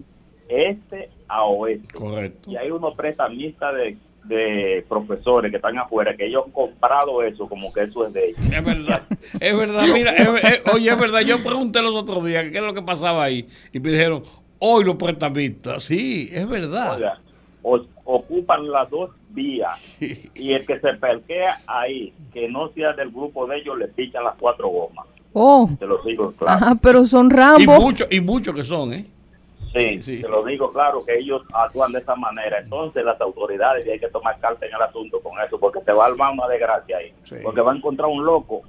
este a oeste. Correcto. Y hay unos prestamistas de de profesores que están afuera que ellos han comprado eso como que eso es de ellos. Es verdad, es verdad, mira, oye, es verdad, yo pregunté los otros días qué es lo que pasaba ahí y me dijeron, hoy los prestamistas, sí, es verdad. ocupan las dos vías y el que se perquea ahí, que no sea del grupo de ellos, le pichan las cuatro gomas. Oh. Te lo digo claro. Ajá, pero son rambos. Y muchos y muchos que son, ¿eh? Sí, sí, te lo digo claro que ellos actúan de esa manera. Entonces las autoridades hay que tomar carta en el asunto con eso, porque se va a armar una desgracia ahí. Porque va a encontrar un loco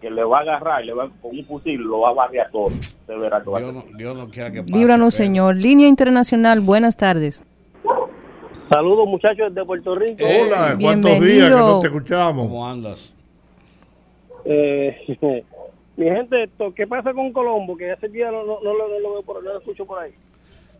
que le va a agarrar y le va con un fusil lo va a barriar todo. Se verá que Dios, no, quiera que pase. Líbranos, señor. Línea Internacional, buenas tardes. Saludos, muchachos de Puerto Rico. Hola, ¿cuántos días que no te escuchamos? ¿Cómo andas? Eh, mi gente, ¿qué pasa con Colombo? Que hace días no, no, no, lo, por, no lo escucho por ahí.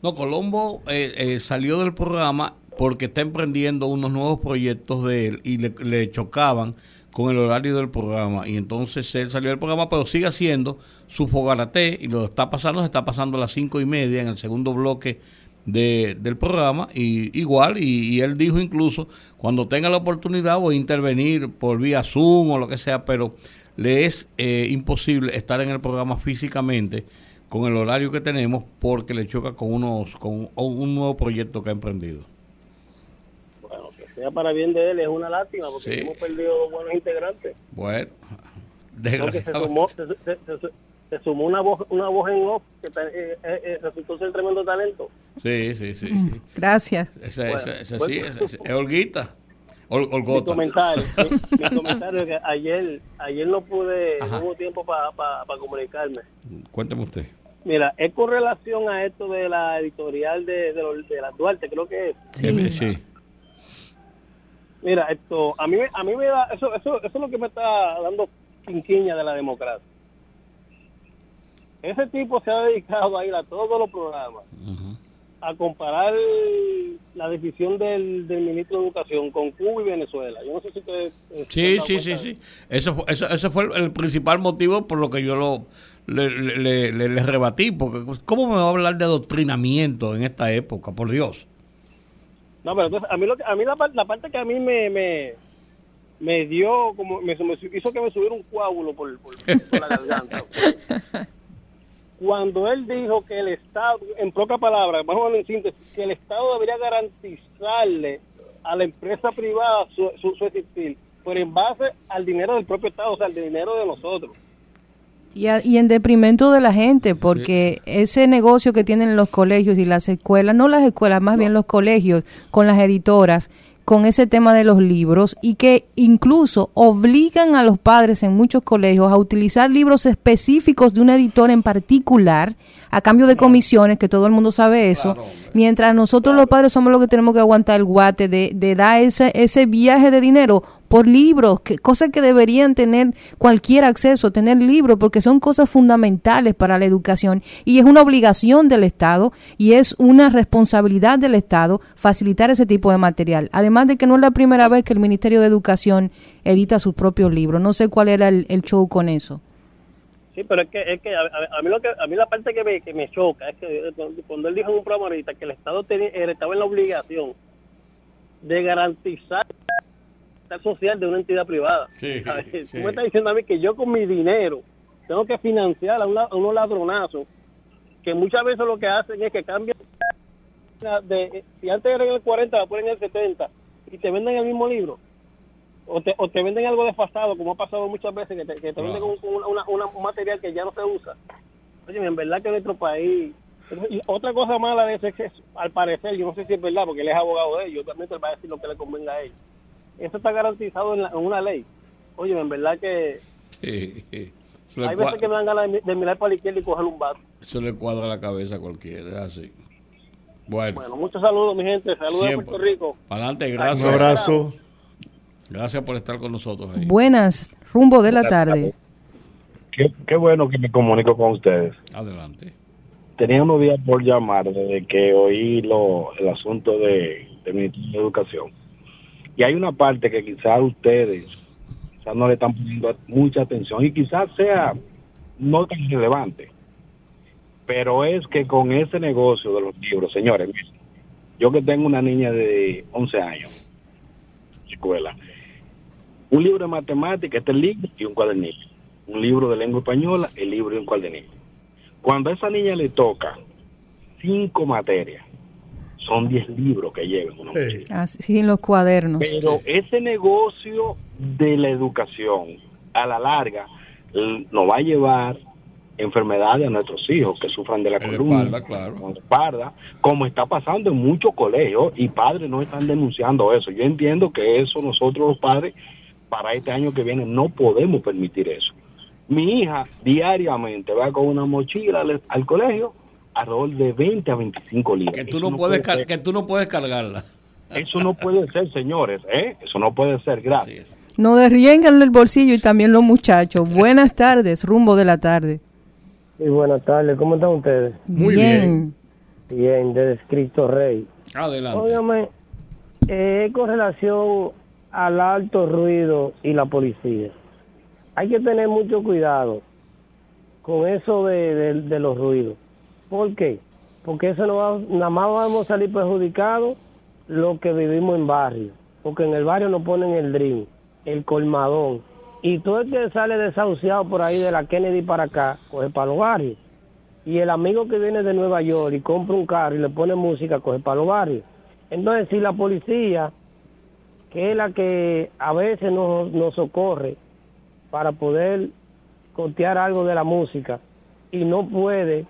No, Colombo eh, eh, salió del programa porque está emprendiendo unos nuevos proyectos de él y le, chocaban con el horario del programa. Y entonces él salió del programa pero sigue haciendo su fogarate y lo está pasando, se está pasando a las cinco y media en el segundo bloque de, del programa y igual y, él dijo incluso cuando tenga la oportunidad voy a intervenir por vía Zoom o lo que sea pero le es eh, imposible estar en el programa físicamente con el horario que tenemos porque le choca con unos con un nuevo proyecto que ha emprendido. Bueno, que sea para bien de él es una lástima porque hemos perdido buenos integrantes. Bueno, desgraciadamente. se sumó una voz, una voz en off que eh, eh, eh, resultó ser tremendo talento. Sí, sí, sí. Gracias. Esa, esa, esa sí, es, Olguita. Mi comentario, mi, comentario es que ayer, ayer no pude, no hubo tiempo para comunicarme. Cuénteme usted. Mira, es con relación a esto de la editorial de, de, de la Duarte, creo que es. Sí. sí. Mira, esto, a mí, a mí me da, eso, eso, eso es lo que me está dando quinquiña de la democracia ese tipo se ha dedicado a ir a todos los programas a comparar la decisión del, ministro de Educación con Cuba y Venezuela. Yo no sé si ustedes... Eh, sí, sí, sí, sí. Eso, eso, ese fue el, principal motivo por lo que yo lo le, le, rebatí, porque ¿cómo me va a hablar de adoctrinamiento en esta época? Por Dios. No, pero entonces, a mí, lo, a mí la, la parte que a mí me, me, me dio, como me, hizo que me subiera un coágulo por, por la garganta. cuando él dijo que el Estado, en pocas palabras, vamos a en síntesis, que el Estado debería garantizarle a la empresa privada su, su, existir, pero en base al dinero del propio Estado, o sea, al dinero de nosotros. Y, y en deprimento de la gente, porque ese negocio que tienen los colegios y las escuelas, no las escuelas, más bien los colegios con las editoras, con ese tema de los libros y que incluso obligan a los padres en muchos colegios a utilizar libros específicos de un editor en particular a cambio de comisiones, que todo el mundo sabe eso, mientras nosotros los padres somos los que tenemos que aguantar el guate de, de dar ese, ese viaje de dinero por libros, que, cosas que deberían tener cualquier acceso, tener libros, porque son cosas fundamentales para la educación y es una obligación del Estado y es una responsabilidad del Estado facilitar ese tipo de material. Además de que no es la primera vez que el Ministerio de Educación edita sus propios libros. No sé cuál era el, show con eso. Sí, pero es que, es que a, mí lo que a mí la parte que me, que me choca es que cuando él dijo en un programa ahorita que el Estado tenía, estaba en la obligación de garantizar social de una entidad privada. Sí, Tú me estás diciendo a mí que yo con mi dinero tengo que financiar a, unos ladronazos que muchas veces lo que hacen es que cambian de, si antes era en el 40, la ponen en el 70 y te venden el mismo libro. O te, o te venden algo desfasado, como ha pasado muchas veces, que te, que te venden un, material que ya no se usa. Oye, en verdad que nuestro país... Y otra cosa mala de ese es que, al parecer, yo no sé si es verdad, porque él es abogado de ellos, obviamente él va a decir lo que le convenga a él eso está garantizado en, una ley. Oye, en verdad que... Hay veces que me dan ganas de, mirar para la izquierda y coger un vaso. Eso le cuadra la cabeza a cualquiera, es así. Bueno. bueno, muchos saludos, mi gente. Saludos a Puerto Rico. adelante, gracias. Un abrazo. Gracias por estar con nosotros ahí. Buenas, rumbo de la tarde. Qué, bueno que me comunico con ustedes. Adelante. Tenía unos días por llamar desde que oí lo, el asunto de, de Ministerio de Educación y hay una parte que quizás ustedes quizás no le están poniendo mucha atención y quizás sea no tan relevante. Pero es que con ese negocio de los libros, señores, yo que tengo una niña de 11 años, escuela, un libro de matemática, este libro y un cuadernillo. Un libro de lengua española, el libro y un cuadernillo. Cuando a esa niña le toca cinco materias, son 10 libros que llevan una Así en los cuadernos. Pero ese negocio de la educación, a la larga, nos va a llevar enfermedades a nuestros hijos que sufran de la columna, claro. espalda, como está pasando en muchos colegios y padres no están denunciando eso. Yo entiendo que eso nosotros los padres para este año que viene no podemos permitir eso. Mi hija diariamente va con una mochila al colegio alrededor de 20 a 25 libras. Que tú no, puedes, que tú no puedes cargarla. Eso no puede ser, señores, ¿eh? Eso no puede ser, gracias. No derriengan el bolsillo y también los muchachos. Buenas tardes, rumbo de la tarde. Sí, buenas tardes, ¿cómo están ustedes? Muy bien. Bien, desde Cristo Rey. Adelante. Óigame, eh, con relación al alto ruido y la policía. Hay que tener mucho cuidado con eso de los ruidos ¿Por qué? Porque eso no va, nada más vamos a salir perjudicados los que vivimos en barrio. Porque en el barrio nos ponen el dream, el colmadón. Y todo el que sale desahuciado por ahí de la Kennedy para acá, coge para los barrios. Y el amigo que viene de Nueva York y compra un carro y le pone música, coge para los barrios. Entonces, si la policía, que es la que a veces nos, nos socorre para poder cotear algo de la música, y no puede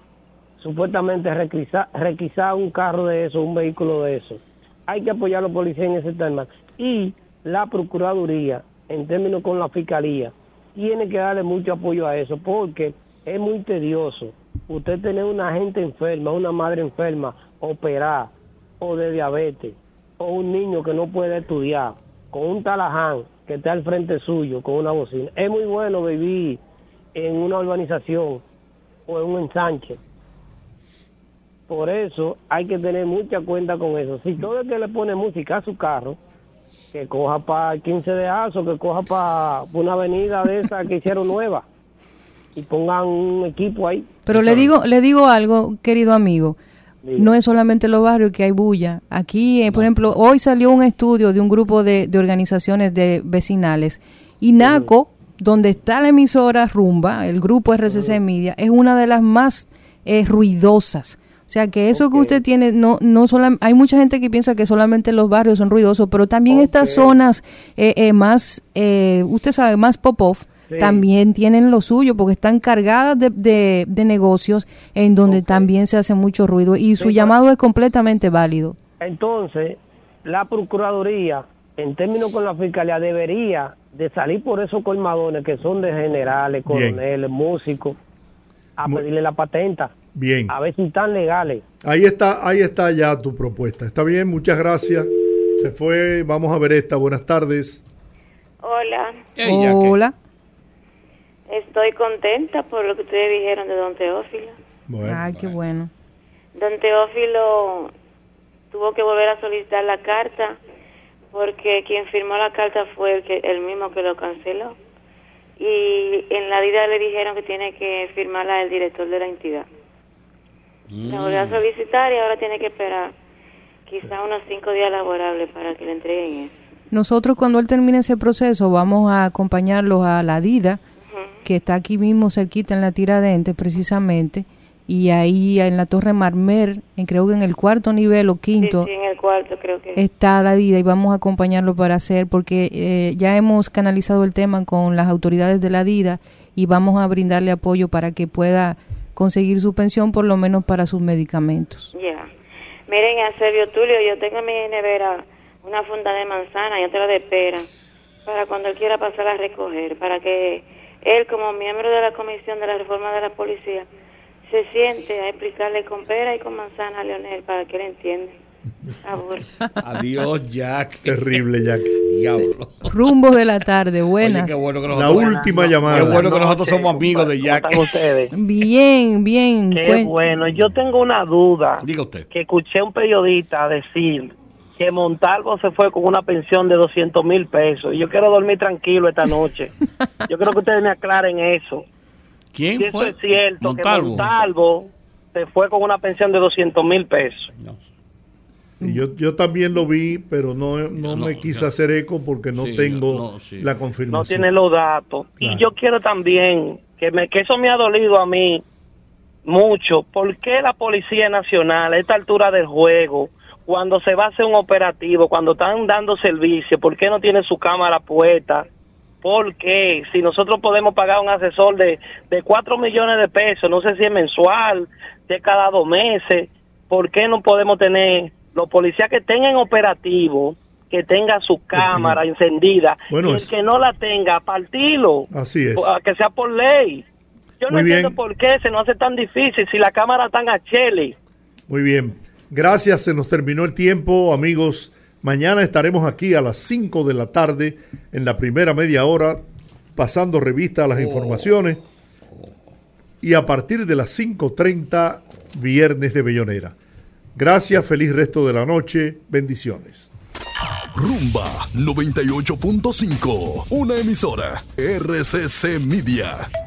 supuestamente requisar, un carro de eso, un vehículo de eso. Hay que apoyar a los policías en ese tema. Y la Procuraduría, en términos con la Fiscalía, tiene que darle mucho apoyo a eso, porque es muy tedioso. Usted tener una gente enferma, una madre enferma, operar, o de diabetes, o un niño que no puede estudiar, con un talaján que está al frente suyo, con una bocina. Es muy bueno vivir en una urbanización o en un ensanche. Por eso hay que tener mucha cuenta con eso. Si todo el que le pone música a su carro, que coja para el 15 de aso, que coja para una avenida de esa que hicieron nueva y pongan un equipo ahí. Pero le digo, le digo algo, querido amigo. No es solamente los barrios que hay bulla. Aquí, eh, por ejemplo, hoy salió un estudio de un grupo de, organizaciones de vecinales. Y NACO, donde está la emisora Rumba, el grupo RCC Media, es una de las más eh, ruidosas. O sea que eso que usted tiene, no, no solamente, hay mucha gente que piensa que solamente los barrios son ruidosos, pero también estas zonas eh, eh, más, eh, usted sabe, más pop-off, también tienen lo suyo, porque están cargadas de, de, negocios en donde también se hace mucho ruido y su llamado es completamente válido. Entonces, la Procuraduría, en términos con la Fiscalía, debería de salir por esos colmadones que son de generales, coroneles, músicos, a pedirle la patenta. Bien. A ver si están legales. Ahí está, ahí está ya tu propuesta. Está bien, muchas gracias. Se fue, vamos a ver esta. Buenas tardes. Hola. Hola. Estoy contenta por lo que ustedes dijeron de don Teófilo. Ay, qué bueno. Don Teófilo tuvo que volver a solicitar la carta porque quien firmó la carta fue el, que, el mismo que lo canceló. Y en la vida le dijeron que tiene que firmarla el director de la entidad. La volvió a mm. solicitar y ahora tiene que esperar quizá unos cinco días laborables para que le entreguen eso. Nosotros cuando él termine ese proceso vamos a acompañarlos a la DIDA, que está aquí mismo cerquita en la Tiradentes precisamente, y ahí en la Torre Marmer, en, creo que en el cuarto nivel o quinto, sí, en el cuarto creo que está la DIDA y vamos a acompañarlo para hacer, porque eh, ya hemos canalizado el tema con las autoridades de la DIDA y vamos a brindarle apoyo para que pueda conseguir su pensión por lo menos para sus medicamentos. Ya. Miren, a Sergio Tulio, yo tengo en mi nevera una funda de manzana y otra de pera para cuando él quiera pasar a recoger, para que él como miembro de la Comisión de la Reforma de la Policía se siente a explicarle con pera y con manzana a Leonel para que él entienda. Adiós, Jack. Terrible, Jack. Diablo. Rumbo de la tarde, buenas. la última llamada. Qué bueno que nosotros somos amigos de Jack. Bien, bien. Qué bueno. Yo tengo una duda. Diga usted. Que escuché un periodista decir que Montalvo se fue con una pensión de 200 mil pesos. Y yo quiero dormir tranquilo esta noche. yo creo que ustedes me aclaren eso. ¿Quién si fue? Eso es cierto, Montalvo. que Montalvo se fue con una pensión de 200 mil pesos. No. Yo, yo también lo vi, pero no, no, me quise hacer eco porque no tengo la confirmación. No tiene los datos. Y yo quiero también que, me, que eso me ha dolido a mí mucho. ¿Por qué la Policía Nacional a esta altura del juego, cuando se va a hacer un operativo, cuando están dando servicio, por qué no tiene su cámara puesta? Porque si nosotros podemos pagar un asesor de, de 4 millones de pesos, no sé si es mensual, de cada dos meses, ¿por qué no podemos tener los policías que tengan operativo, que tenga su cámara encendida, y el que no la tenga, partirlo. Así es. Que sea por ley. Yo no entiendo por qué se nos hace tan difícil si la cámara está en Chele. Muy bien. Gracias, se nos terminó el tiempo, amigos. Mañana estaremos aquí a las 5 de la tarde en la primera media hora pasando revista a las oh. informaciones y a partir de las 5.30 viernes de Bellonera. Gracias, feliz resto de la noche, bendiciones. Rumba 98.5, una emisora RCC Media.